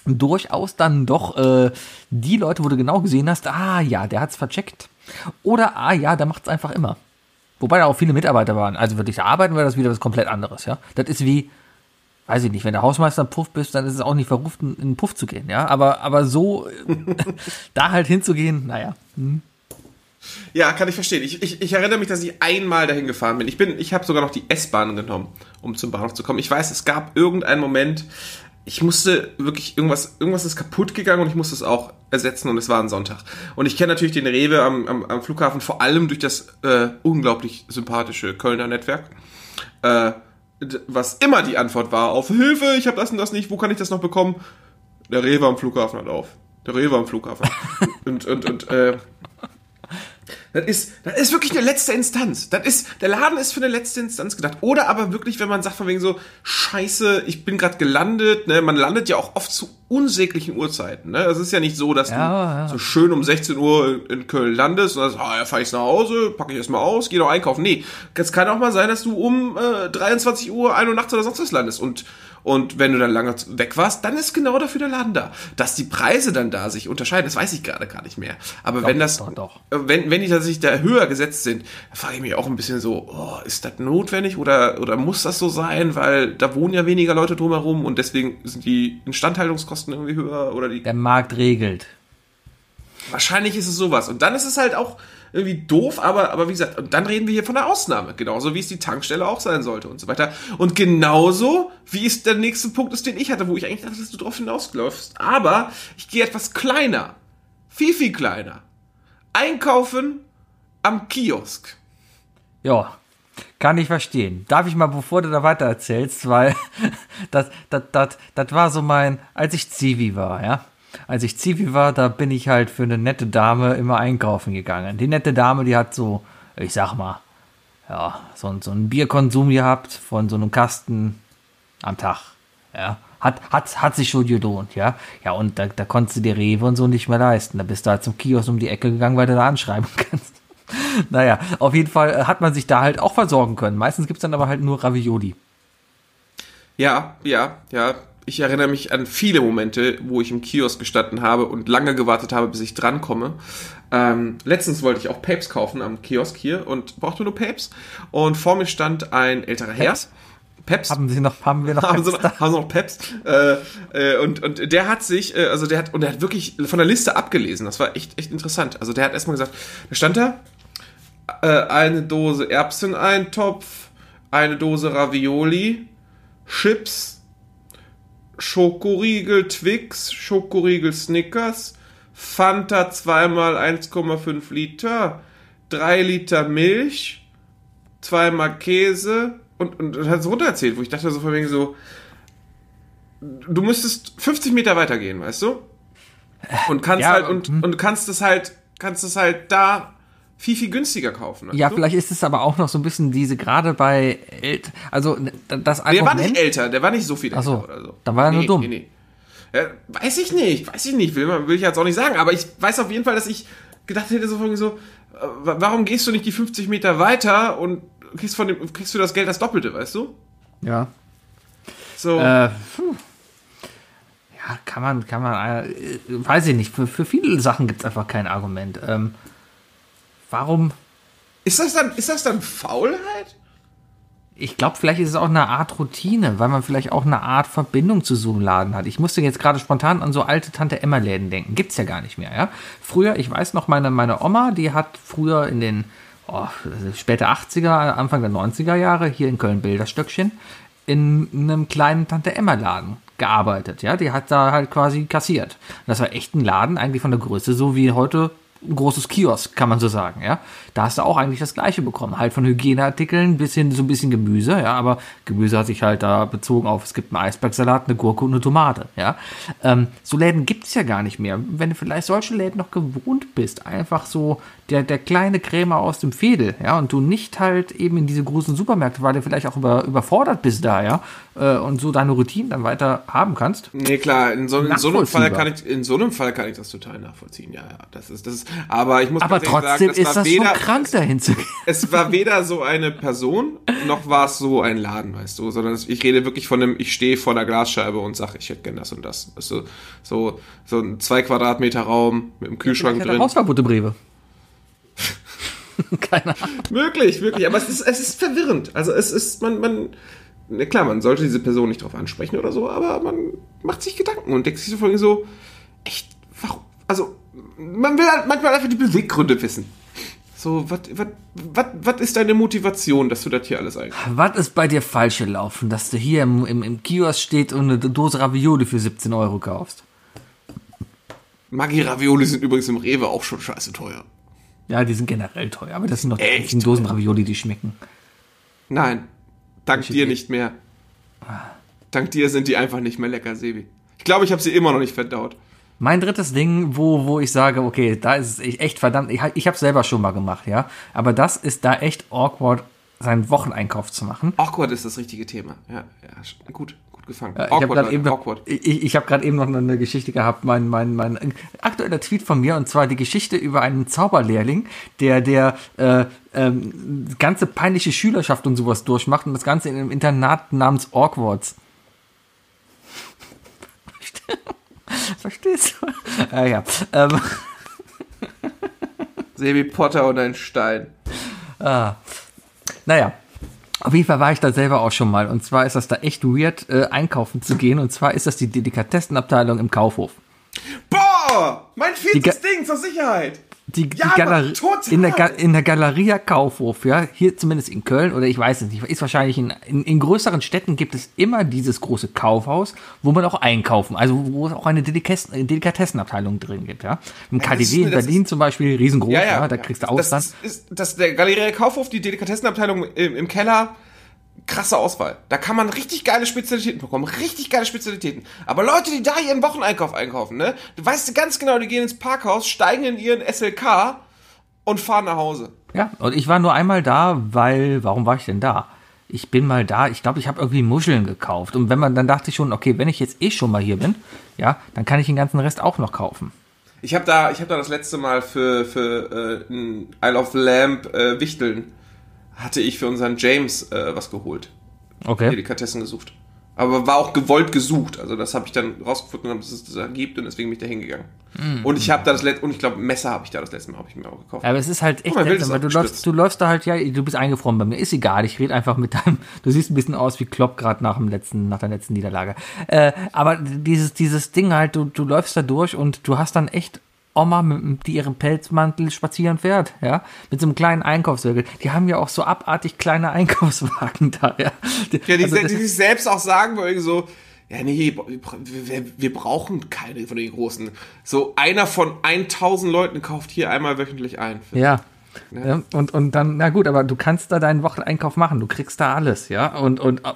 durchaus dann doch äh, die Leute, wo du genau gesehen hast, ah ja, der hat's vercheckt. Oder ah ja, der macht's einfach immer. Wobei da auch viele Mitarbeiter waren. Also wirklich, da arbeiten wir das wieder was komplett anderes, ja. Das ist wie, weiß ich nicht, wenn der Hausmeister im Puff bist, dann ist es auch nicht verruft, in den Puff zu gehen, ja. Aber, aber so, (laughs) da halt hinzugehen, naja. Ja, kann ich verstehen. Ich, ich, ich erinnere mich, dass ich einmal dahin gefahren bin. Ich bin, ich habe sogar noch die S-Bahn genommen, um zum Bahnhof zu kommen. Ich weiß, es gab irgendeinen Moment, ich musste wirklich irgendwas, irgendwas ist kaputt gegangen und ich musste es auch ersetzen und es war ein Sonntag. Und ich kenne natürlich den Rewe am, am, am Flughafen vor allem durch das äh, unglaublich sympathische Kölner Netzwerk. Äh, was immer die Antwort war auf Hilfe, ich habe das und das nicht, wo kann ich das noch bekommen? Der Rewe am Flughafen hat auf. Der Rewe am Flughafen. (laughs) und und, und äh, Das ist, das ist wirklich eine letzte Instanz. Das ist, der Laden ist für eine letzte Instanz gedacht. Oder aber wirklich, wenn man sagt von wegen so, scheiße, ich bin gerade gelandet, ne, man landet ja auch oft zu unsäglichen Uhrzeiten, ne. Es ist ja nicht so, dass Ja, du ja. so schön um 16 Uhr in Köln landest und sagst, ah, ja, fahr ich nach Hause, packe ich erstmal aus, geh noch einkaufen. Nee, es kann auch mal sein, dass du um äh, 23 Uhr, 1 Uhr nachts oder sonst was landest und und wenn du dann lange weg warst, dann ist genau dafür der Laden da. Dass die Preise dann da sich unterscheiden, das weiß ich gerade gar nicht mehr. Aber wenn das, doch, doch. wenn, wenn die tatsächlich da höher gesetzt sind, frage ich mich auch ein bisschen so, oh, ist das notwendig oder, oder muss das so sein? Weil da wohnen ja weniger Leute drumherum und deswegen sind die Instandhaltungskosten irgendwie höher oder die Der Markt regelt. Wahrscheinlich ist es sowas. Und dann ist es halt auch irgendwie doof, aber, aber wie gesagt, und dann reden wir hier von der Ausnahme. Genauso wie es die Tankstelle auch sein sollte und so weiter. Und genauso wie es der nächste Punkt ist, den ich hatte, wo ich eigentlich dachte, dass du drauf hinausläufst. Aber ich gehe etwas kleiner. Viel, viel kleiner. Einkaufen am Kiosk. Ja, kann ich verstehen. Darf ich mal, bevor du da weiter erzählst, weil (laughs) das, das, das, das war so mein, als ich Zivi war, ja. Als ich Zivi war, da bin ich halt für eine nette Dame immer einkaufen gegangen. Die nette Dame, die hat so, ich sag mal, ja, so, so einen Bierkonsum gehabt von so einem Kasten am Tag, ja. Hat, hat, hat sich schon gelohnt, ja. Ja, und da, da konntest du dir Rewe und so nicht mehr leisten. Da bist du halt zum Kiosk um die Ecke gegangen, weil du da anschreiben (laughs) kannst. Naja, auf jeden Fall äh, hat man sich da halt auch versorgen können. Meistens gibt's dann aber halt nur Ravioli. Ja, ja, ja. Ich erinnere mich an viele Momente, wo ich im Kiosk gestanden habe und lange gewartet habe, bis ich drankomme. Ähm, letztens wollte ich auch Papes kaufen am Kiosk hier und brauchte nur Papes. Und vor mir stand ein älterer Herr. Peps? Peps. Haben sie noch, haben wir noch haben sie, noch, haben sie noch Peps. Äh, äh, und, und der hat sich, äh, also der hat, und der hat wirklich von der Liste abgelesen. Das war echt, echt interessant. Also der hat erstmal gesagt, da stand da, äh, eine Dose Erbseneintopf, eine Dose Ravioli, Chips, Schokoriegel Twix, Schokoriegel Snickers, Fanta zweimal 1,5 Liter, 3 Liter Milch, zweimal Käse und, und, und hat es runtererzählt, wo ich dachte so von wegen so, du müsstest 50 Meter weitergehen, weißt du? Und kannst Ja, halt, und, hm. und kannst es halt, kannst es halt da viel, viel günstiger kaufen. Ja, du? vielleicht ist es aber auch noch so ein bisschen diese, gerade bei Ält also das Der war nicht Argument. älter, der war nicht so viel Ach so, älter oder so. dann war er nur dumm. Ja, weiß ich nicht, weiß ich nicht, will, will ich jetzt auch nicht sagen, aber ich weiß auf jeden Fall, dass ich gedacht hätte, so, so äh, warum gehst du nicht die 50 Meter weiter und kriegst, von dem, kriegst du das Geld das Doppelte, weißt du? Ja. So, Äh, puh. ja, kann man, kann man, äh, weiß ich nicht. Für, für viele Sachen gibt's einfach kein Argument. Ähm, warum? ist, das dann, ist das dann Faulheit? Ich glaube, vielleicht ist es auch eine Art Routine, weil man vielleicht auch eine Art Verbindung zu so einem Laden hat. Ich musste jetzt gerade spontan an so alte Tante Emma Läden denken. Gibt's ja gar nicht mehr, ja. Früher, ich weiß noch, meine, meine Oma, die hat früher in den oh, späte 80er, Anfang der 90er Jahre hier in Köln Bilderstöckchen in einem kleinen Tante Emma Laden gearbeitet, ja. Die hat da halt quasi kassiert. Das war echt ein Laden, eigentlich von der Größe so wie heute ein großes Kiosk, kann man so sagen, ja. Da hast du auch eigentlich das Gleiche bekommen. Halt von Hygieneartikeln bis hin so ein bisschen Gemüse, ja. Aber Gemüse hat sich halt da bezogen auf, es gibt einen Eisbergsalat, eine Gurke und eine Tomate, ja. Ähm, so Läden gibt's ja gar nicht mehr. Wenn du vielleicht solche Läden noch gewohnt bist, einfach so der, der kleine Krämer aus dem Fädel, ja, und du nicht halt eben in diese großen Supermärkte, weil du vielleicht auch über, überfordert bist da, ja, äh, und so deine Routinen dann weiter haben kannst. Nee, klar, in so, in so einem Fall kann ich, in so einem Fall kann ich das total nachvollziehen, ja, ja. Das ist, das ist, aber ich muss Aber trotzdem sagen, ist war das weder, schon krank, dahin zu gehen. (laughs) es war weder so eine Person, noch war es so ein Laden, weißt du, sondern ich rede wirklich von einem, ich stehe vor der Glasscheibe und sage, ich hätte gern das und das. Weißt du, so, so ein zwei Quadratmeter Raum mit einem Kühlschrank Ich hatte drin. Hausverbot im Rewe. (laughs) Keine Ahnung. Möglich, wirklich, aber es ist, es ist verwirrend. Also es ist, man, man, ne, klar, man sollte diese Person nicht drauf ansprechen oder so, aber man macht sich Gedanken und denkt sich so vor allem so, echt, warum, also, man will halt manchmal einfach die Beweggründe wissen. So, was, ist deine Motivation, dass du das hier alles eigentlich? Was ist bei dir falsch gelaufen, dass du hier im, im, im Kiosk steht und eine Dose Ravioli für 17 Euro kaufst? Maggi Ravioli sind übrigens im Rewe auch schon scheiße teuer. Ja, die sind generell teuer, aber das sind doch die einzigen Dosen Ravioli, die schmecken. Nein, dank dir nicht mehr. Dank dir sind die einfach nicht mehr lecker, Sebi. Ich glaube, ich habe sie immer noch nicht verdaut. Mein drittes Ding, wo, wo ich sage, okay, da ist es echt verdammt, ich, ich habe selber schon mal gemacht, ja, aber das ist da echt awkward, seinen Wocheneinkauf zu machen. Awkward ist das richtige Thema. Ja, ja gut, gut gefangen. Ja, ich habe gerade eben, noch- ich, ich hab eben noch eine Geschichte gehabt, mein, mein, mein aktueller Tweet von mir, und zwar die Geschichte über einen Zauberlehrling, der der äh, ähm, ganze peinliche Schülerschaft und sowas durchmacht und das Ganze in einem Internat namens Awkwards. (laughs) Verstehst du? Ja, ja. Ähm, Sebi Potter und ein Stein. naja. Auf jeden Fall war ich da selber auch schon mal. Und zwar ist das da echt weird, äh, einkaufen zu gehen. Und zwar ist das die Delikatessenabteilung im Kaufhof. Boah! Mein viertes Ding zur Sicherheit! Die, die Ja, Galerie, in der, in der Galeria Kaufhof, ja, hier zumindest in Köln oder ich weiß es nicht, ist wahrscheinlich in, in, in größeren Städten gibt es immer dieses große Kaufhaus, wo man auch einkaufen, also wo es auch eine Delikatessen, Delikatessenabteilung drin gibt, ja. Im das KDW ist- in das Berlin ist- zum Beispiel riesengroß, ja, Ja, ja. da kriegst du Das Ausland. ist, ist, das der Galeria Kaufhof, die Delikatessenabteilung im, im Keller. Krasse Auswahl. Da kann man richtig geile Spezialitäten bekommen. Richtig geile Spezialitäten. Aber Leute, die da ihren Wocheneinkauf einkaufen, ne? Du weißt ganz genau, die gehen ins Parkhaus, steigen in ihren SLK und fahren nach Hause. Ja, und ich war nur einmal da, weil, warum war ich denn da? Ich bin mal da, ich glaube, ich habe irgendwie Muscheln gekauft. Und wenn man, dann dachte ich schon, okay, wenn ich jetzt eh schon mal hier bin, ja, dann kann ich den ganzen Rest auch noch kaufen. Ich habe da, ich habe da das letzte Mal für für äh, ein Isle of Lamp äh, Wichteln hatte ich für unseren James äh, was geholt. Okay. Delikatessen gesucht. Aber war auch gewollt gesucht. Also das habe ich dann rausgefunden, dass es das da gibt und deswegen bin ich da hingegangen. Und ich habe da das letzte und ich glaube Messer habe ich da das letzte Mal habe ich mir auch gekauft. Aber es ist halt echt Oh, seltsam, weil du läufst, du läufst da halt, ja, du bist eingefroren bei mir. Ist egal, ich rede einfach mit deinem, (laughs) du siehst ein bisschen aus wie Klopp gerade nach dem letzten, nach der letzten Niederlage. Äh, aber dieses, dieses Ding halt, du, du läufst da durch und du hast dann echt Oma, mit, die ihren Pelzmantel spazieren fährt, ja, mit so einem kleinen Einkaufswürgel. Die haben ja auch so abartig kleine Einkaufswagen (laughs) da, ja. Ja, die, Also das- die sich selbst auch sagen, irgendwie so, ja, nee, wir, wir, brauchen keine von den großen. So einer von 1000 Leuten kauft hier einmal wöchentlich ein. Ja. ja. Und, und dann, na gut, aber du kannst da deinen Wocheneinkauf machen, du kriegst da alles, ja. Und, und äh,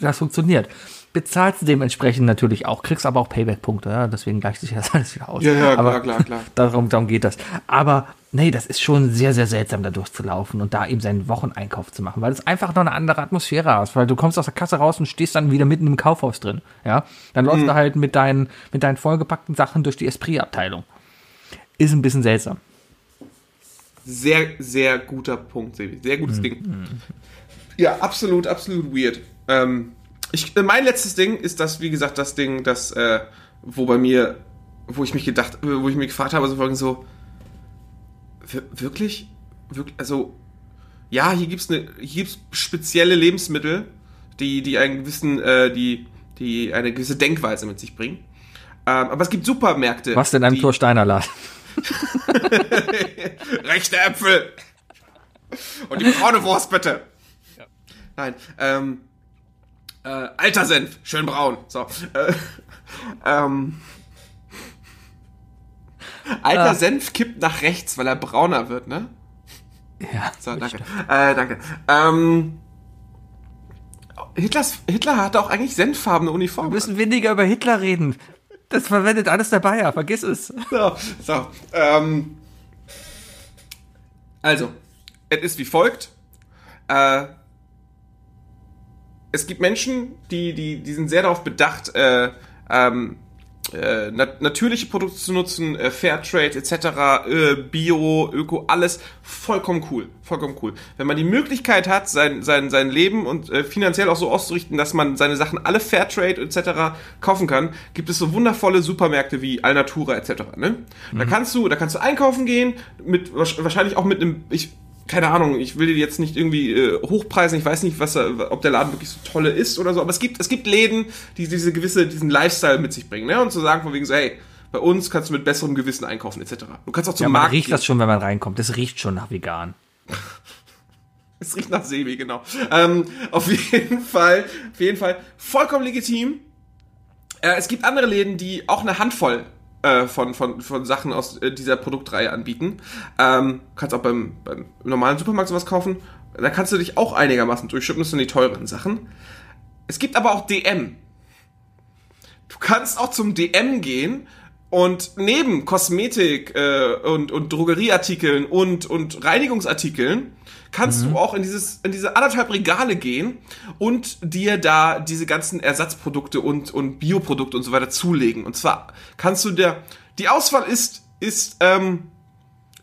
das funktioniert. Bezahlst dementsprechend natürlich auch, kriegst aber auch Payback-Punkte, ja, deswegen gleicht sich (laughs) das alles wieder aus. Ja, ja, klar, aber klar, klar. (laughs) Darum, darum geht das. Aber nee, das ist schon sehr, sehr seltsam, da durchzulaufen und da eben seinen Wocheneinkauf zu machen, weil es einfach noch eine andere Atmosphäre hast, weil du kommst aus der Kasse raus und stehst dann wieder mitten im Kaufhaus drin, ja. Dann Mhm. läufst du halt mit deinen, mit deinen vollgepackten Sachen durch die Esprit-Abteilung. Ist ein bisschen seltsam. Sehr, sehr guter Punkt, Sebi. Sehr gutes Mhm. Ding. Ja, absolut, absolut weird. Ähm, ich, äh, mein letztes Ding ist das, wie gesagt, das Ding, das, äh, wo bei mir, wo ich mich gedacht, äh, wo ich mich gefragt habe, so folgendes so, wir- wirklich? wirklich? Also, ja, hier gibt's eine, hier gibt's spezielle Lebensmittel, die, die einen gewissen, äh, die, die eine gewisse Denkweise mit sich bringen. Ähm, aber es gibt Supermärkte. Was denn einem die, Torsteiner Laden? (laughs) Rechte Äpfel. Und die braune Wurst bitte. Nein, ähm, äh, alter Senf, schön braun. So, äh, ähm, alter Senf kippt nach rechts, weil er brauner wird, ne? Ja. So, danke. Äh, danke. Ähm, Hitlers, Hitler hatte auch eigentlich senffarbene Uniform. Wir müssen weniger über Hitler reden. Das verwendet alles der Bayer, vergiss es. So, so ähm, also, es ist wie folgt. Äh, es gibt Menschen, die, die, die sind sehr darauf bedacht, äh, ähm, äh, nat natürliche Produkte zu nutzen, äh, Fairtrade etc., äh, Bio, Öko, alles vollkommen cool, vollkommen cool. Wenn man die Möglichkeit hat, sein, sein, sein Leben und äh, finanziell auch so auszurichten, dass man seine Sachen alle Fairtrade etc. kaufen kann, gibt es so wundervolle Supermärkte wie Alnatura etc. Ne? Da kannst du, da kannst du einkaufen gehen, mit wahrsch- wahrscheinlich auch mit einem, ich keine Ahnung, ich will die jetzt nicht irgendwie äh, hochpreisen, ich weiß nicht, was, er- ob der Laden wirklich so tolle ist oder so, aber es gibt, es gibt Läden, die diese gewisse, diesen Lifestyle mit sich bringen, ne? Und zu sagen von wegen so, hey, bei uns kannst du mit besserem Gewissen einkaufen, etc. Du kannst auch zum Ja, man Markt riecht gehen. das schon, wenn man reinkommt. Das riecht schon nach vegan. (laughs) Es riecht nach Sebi, genau. Ähm, auf (laughs) jeden Fall, auf jeden Fall vollkommen legitim. Äh, es gibt andere Läden, die auch eine Handvoll äh, von, von, von Sachen aus äh, dieser Produktreihe anbieten. Ähm, kannst auch beim, beim normalen Supermarkt sowas kaufen. Da kannst du dich auch einigermaßen durchschippen, das sind die teuren Sachen. Es gibt aber auch DM. Du kannst auch zum DM gehen Und neben Kosmetik äh, und, und Drogerieartikeln und, und Reinigungsartikeln kannst du auch in dieses in diese anderthalb Regale gehen und dir da diese ganzen Ersatzprodukte und und Bioprodukte und so weiter zulegen. Und zwar kannst du der die Auswahl ist ist ähm,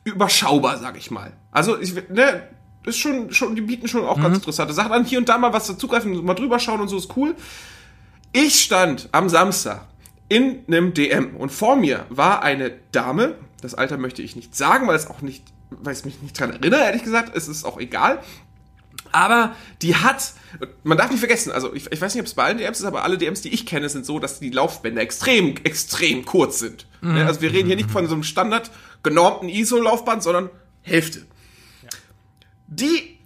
überschaubar, sag ich mal. Also ich ne ist schon schon die bieten schon auch ganz interessante Sachen an. Hier und da mal was dazugreifen, mal drüber schauen und so ist cool. Ich stand am Samstag in einem DM und vor mir war eine Dame, das Alter möchte ich nicht sagen, weil es auch nicht, weil ich mich nicht dran erinnere, ehrlich gesagt, es ist auch egal. Aber die hat, man darf nicht vergessen, also ich, ich weiß nicht, ob es bei allen DMs ist, aber alle DMs, die ich kenne, sind so, dass die Laufbänder extrem, extrem kurz sind. Ne, Also wir reden hier nicht von so einem Standard genormten ISO-Laufband, sondern Hälfte. Die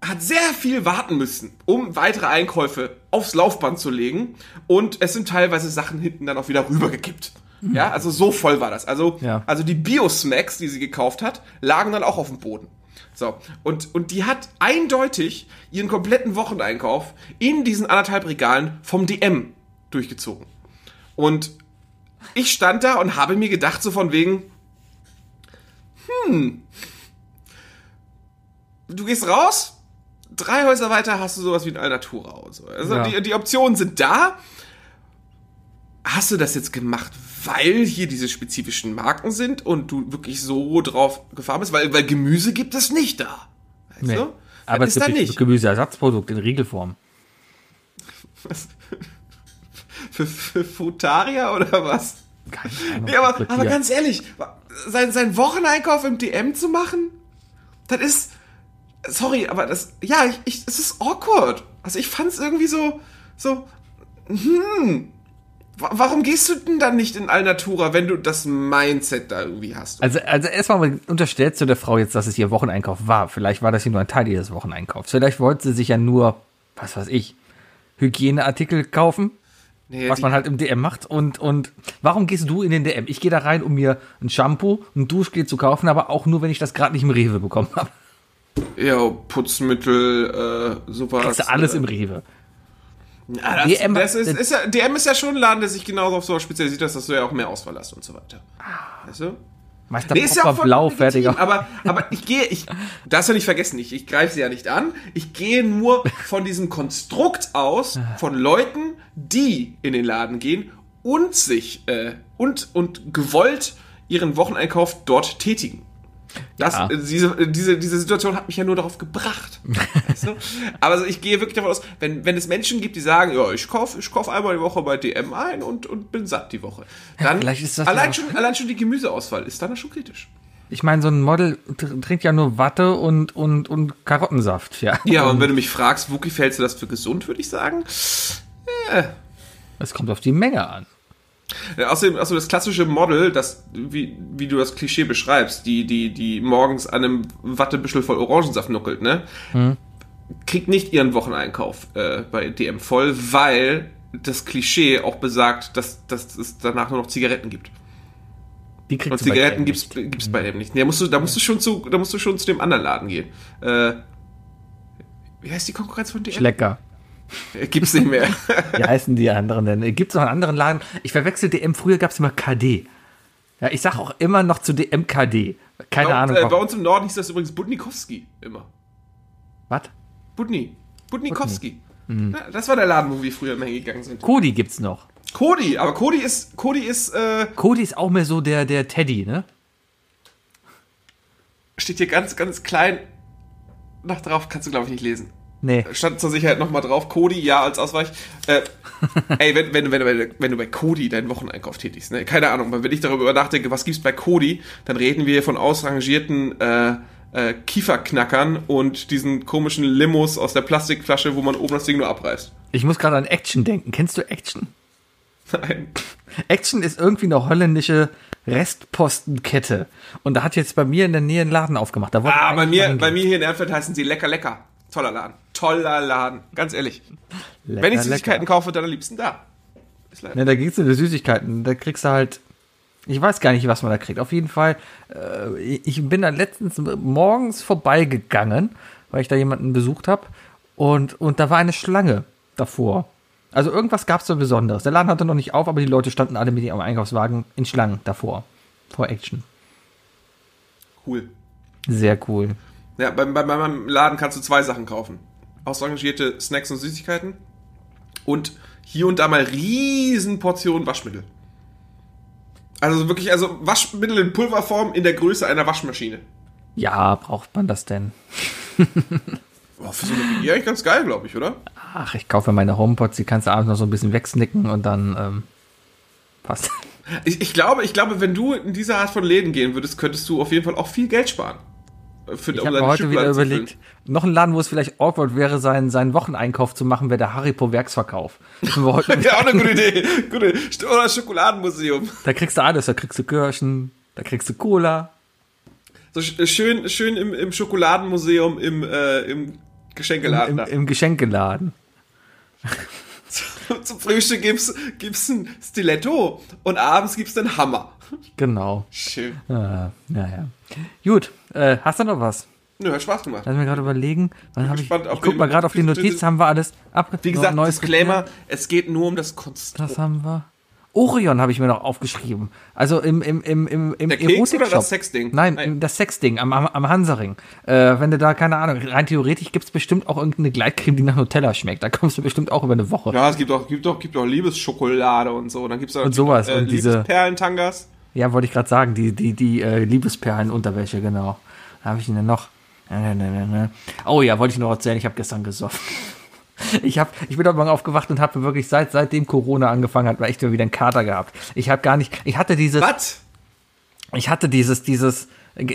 hat sehr viel warten müssen, um weitere Einkäufe aufs Laufband zu legen. Und es sind teilweise Sachen hinten dann auch wieder rübergekippt. Ja, also so voll war das. Also, Ja. also die Biosmacks, die sie gekauft hat, lagen dann auch auf dem Boden. So, und, und die hat eindeutig ihren kompletten Wocheneinkauf in diesen anderthalb Regalen vom DM durchgezogen. Und ich stand da und habe mir gedacht, so von wegen, hm, du gehst raus, drei Häuser weiter hast du sowas wie ein Alnatura und so. Also Ja. die, die Optionen sind da. Hast du das jetzt gemacht, weil hier diese spezifischen Marken sind und du wirklich so drauf gefahren bist? Weil, weil Gemüse gibt es nicht da. Weißt Nee. du? Aber Das es ist gibt nicht. Gemüseersatzprodukt in Riegelform. (laughs) Für, für Frutaria oder was? Keine Ahnung. Nee, aber, aber ganz ehrlich, sein, sein Wocheneinkauf im DM zu machen, das ist. Sorry, aber das. Ja, ich, ich, es ist awkward. Also ich fand's irgendwie so. So. Hm. Wa- Warum gehst du denn dann nicht in Alnatura, wenn du das Mindset da irgendwie hast? Also, also erstmal unterstellst du der Frau jetzt, dass es ihr Wocheneinkauf war. Vielleicht war das hier nur ein Teil ihres Wocheneinkaufs. Vielleicht wollte sie sich ja nur, was weiß ich, Hygieneartikel kaufen, Nee, was man halt im DM macht. Und, und warum gehst du in den DM? Ich gehe da rein, um mir ein Shampoo, ein Duschgel zu kaufen, aber auch nur, wenn ich das gerade nicht im Rewe bekommen habe. Ja, Putzmittel, äh, sowas. Kriegst du alles äh, im Rewe. Ja, das, DM das ist, ist ja, DM ist ja schon ein Laden, der sich genauso auf sowas spezialisiert, dass du ja auch mehr Auswahl hast und so weiter. Weißt du? Meister Nee, ist ja Popper auch voll Blau, fertiger. Aber, aber ich gehe, ich, darfst du nicht vergessen, ich, ich greife sie ja nicht an. Ich gehe nur von diesem Konstrukt aus, von Leuten, die in den Laden gehen und sich, äh, und, und gewollt ihren Wocheneinkauf dort tätigen. Das, Ja. äh, diese, äh, diese, diese Situation hat mich ja nur darauf gebracht. (laughs) weißt du? Aber also ich gehe wirklich davon aus, wenn, wenn es Menschen gibt, die sagen, ja, ich kaufe ich kauf einmal die Woche bei DM ein und, und bin satt die Woche. Dann, das allein, ja- schon, allein schon die Gemüseauswahl ist dann schon kritisch. Ich meine, so ein Model tr- trinkt ja nur Watte und, und, und Karottensaft. Ja, Ja, und wenn du mich fragst, Wookie, hältst du das für gesund, würde ich sagen. Es kommt auf die Menge an. Ja, außerdem, also das klassische Model, das, wie, wie du das Klischee beschreibst, die, die, die morgens an einem Wattebüschel voll Orangensaft nuckelt, ne? Kriegt nicht ihren Wocheneinkauf äh, bei DM voll, weil das Klischee auch besagt, dass, dass es danach nur noch Zigaretten gibt. Die kriegst Und Zigaretten gibt's, nicht. gibt's bei dem nicht. Da musst du, da musst du schon zu, da musst du schon zu dem anderen Laden gehen. Äh, wie heißt die Konkurrenz von DM? Schlecker. (laughs) Gibt's nicht mehr. Wie heißen die anderen denn? Gibt es noch einen anderen Laden? Ich verwechsel DM. Früher gab es immer KD. Ja, ich sag auch immer noch zu DM KD. Keine bei, Ahnung. äh, bei uns im Norden hieß das übrigens Budnikowski immer. Was? Budni. Budnikowski. Ja, das war der Laden, wo wir früher immer hingegangen sind. Kodi gibt's noch. Cody, aber Cody ist, Cody ist, äh, Kodi ist auch mehr so der, der Teddy, ne? steht hier ganz, ganz klein noch drauf, kannst du glaube ich nicht lesen. Nee. Stand zur Sicherheit nochmal drauf, Cody, ja, als Ausweich. Äh, (laughs) ey, wenn, wenn, wenn, wenn, du bei Cody deinen Wocheneinkauf tätigst, ne? keine Ahnung, wenn ich darüber nachdenke, was gibt's bei Cody, dann reden wir von ausrangierten äh, äh, Kieferknackern und diesen komischen Limos aus der Plastikflasche, wo man oben das Ding nur abreißt. Ich muss gerade an Action denken. Kennst du Action? Nein. Action ist irgendwie eine holländische Restpostenkette. Und da hat jetzt bei mir in der Nähe einen Laden aufgemacht. Ah, bei mir, bei mir hier in Erfurt heißen sie lecker, lecker. Toller Laden. Toller Laden. Ganz ehrlich. Lecker, Wenn ich Süßigkeiten lecker. kaufe, dann am liebsten da. Ist. Ne, da ging's in die Süßigkeiten. Da kriegst du halt. Ich weiß gar nicht, was man da kriegt. Auf jeden Fall, äh, ich bin da letztens morgens vorbeigegangen, weil ich da jemanden besucht habe. Und, und da war eine Schlange davor. Also irgendwas gab es so Besonderes. Der Laden hatte noch nicht auf, aber die Leute standen alle mit ihrem Einkaufswagen in Schlangen davor. Vor Action. Cool. Sehr cool. Ja, bei, bei meinem Laden kannst du zwei Sachen kaufen. Ausrangierte Snacks und Süßigkeiten und hier und da mal riesen Portionen Waschmittel. Also wirklich, also Waschmittel in Pulverform in der Größe einer Waschmaschine. Ja, braucht man das denn? (laughs) Boah, für so eine eigentlich ganz geil, glaube ich, oder? Ach, ich kaufe meine HomePods, die kannst du abends noch so ein bisschen wegsnicken und dann ähm, passt. Ich, ich, glaube, ich glaube, wenn du in diese Art von Läden gehen würdest, könntest du auf jeden Fall auch viel Geld sparen. Für, ich habe heute wieder überlegt, noch ein Laden, wo es vielleicht awkward wäre, seinen, seinen Wocheneinkauf zu machen, wäre der Haripo Werksverkauf. (laughs) ja, auch eine gute Idee. Gute. Oder Schokoladenmuseum. Da kriegst du alles, da kriegst du Kirschen, da kriegst du Cola. So schön, schön im, im Schokoladenmuseum, im, äh, im Geschenkeladen. Im, im, im Geschenkeladen. (laughs) Zum Frühstück gibt's, gibt's ein Stiletto und abends gibt's den Hammer. Genau. Schön. Ah, naja. Gut, äh, hast du noch was? Nö, hat Spaß gemacht. Lass mir gerade überlegen. Wann hab ich, ich guck mal gerade auf die Notiz, haben wir alles ab. Wie gesagt, neues Disclaimer, es geht nur um das Konstrukt. Das haben wir. Orion habe ich mir noch aufgeschrieben. Also im, im, im, im, im Der Keks oder das Sexding? Nein, Nein, das Sexding am, am, am Hansaring. Äh, wenn du da, keine Ahnung, rein theoretisch gibt's bestimmt auch irgendeine Gleitcreme, die nach Nutella schmeckt. Da kommst du bestimmt auch über eine Woche. Ja, es gibt auch, gibt auch, gibt auch Liebesschokolade und so. Dann gibt's auch und sowas. Äh, und diese Liebesperlentangas. Ja, wollte ich gerade sagen, die, die, die äh, Liebesperlenunterwäsche, genau. Da habe ich ihn denn noch. Oh ja, wollte ich noch erzählen, ich habe gestern gesoffen. (laughs) Ich, hab, ich bin heute Morgen aufgewacht und habe wirklich seit seitdem Corona angefangen hat, war echt wieder einen Kater gehabt. Ich habe gar nicht, ich hatte dieses. Was? Ich hatte dieses, dieses,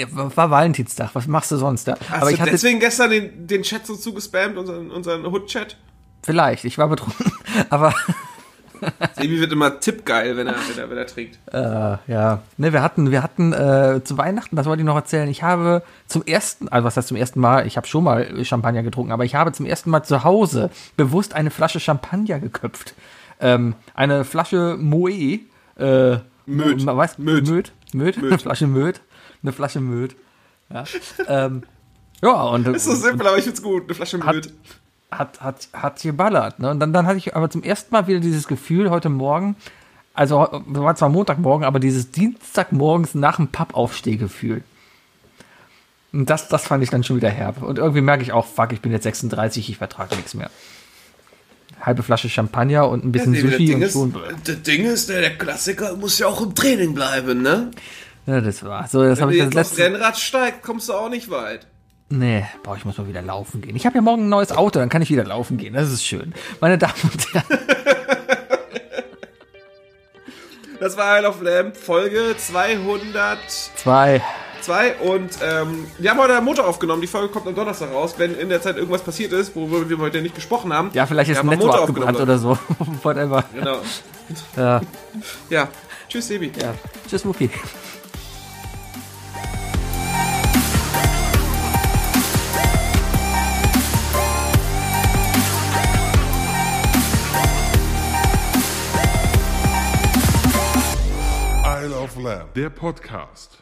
war Valentinstag, was machst du sonst da? Hast Aber ich hatte deswegen gestern den, den Chat so zugespammt, unseren, unseren Hood-Chat? Vielleicht, ich war betrunken, (laughs) aber (laughs) Sebi wird immer tippgeil, wenn er, wenn er, wenn er trinkt. Äh, ja. Ne, wir hatten, wir hatten äh, zu Weihnachten, das wollte ich noch erzählen, ich habe zum ersten, also was heißt zum ersten Mal, ich habe schon mal Champagner getrunken, aber ich habe zum ersten Mal zu Hause bewusst eine Flasche Champagner geköpft. Ähm, eine Flasche Moe. Äh, Möd. Möd. Möd. Möd. Möd. (laughs) Eine Flasche Möd. Eine Flasche Möd. Ja. ähm, ja, und. (laughs) Ist so simpel, aber ich find's gut. Eine Flasche Möd hat, hat, hat geballert. Ne? Und dann, dann hatte ich aber zum ersten Mal wieder dieses Gefühl heute Morgen, also war zwar Montagmorgen, aber dieses Dienstagmorgens nach dem Pappaufstehgefühl. Und das, das fand ich dann schon wieder herb. Und irgendwie merke ich auch, fuck, ich bin jetzt 36, ich vertrage nichts mehr. Halbe Flasche Champagner und ein bisschen ja, nee, Sushi und schon. Das Ding ist, der Klassiker muss ja auch im Training bleiben, ne? Ja, das war so. Das Wenn du jetzt aufs Rennrad steigt, kommst du auch nicht weit. Nee, boah, ich muss mal wieder laufen gehen. Ich habe ja morgen ein neues Auto, dann kann ich wieder laufen gehen. Das ist schön. Meine Damen und Herren. (laughs) Das war Isle of Lamp, Folge 202. Zwei. Zwei und ähm, wir haben heute am Montag aufgenommen. Die Folge kommt am Donnerstag raus. Wenn in der Zeit irgendwas passiert ist, worüber wir heute nicht gesprochen haben. Ja, vielleicht ist ein Netto abgebrannt oder so. (laughs) Whatever. Genau. Ja. ja. Tschüss, Sebi. Ja. Tschüss, Muki. Der Podcast.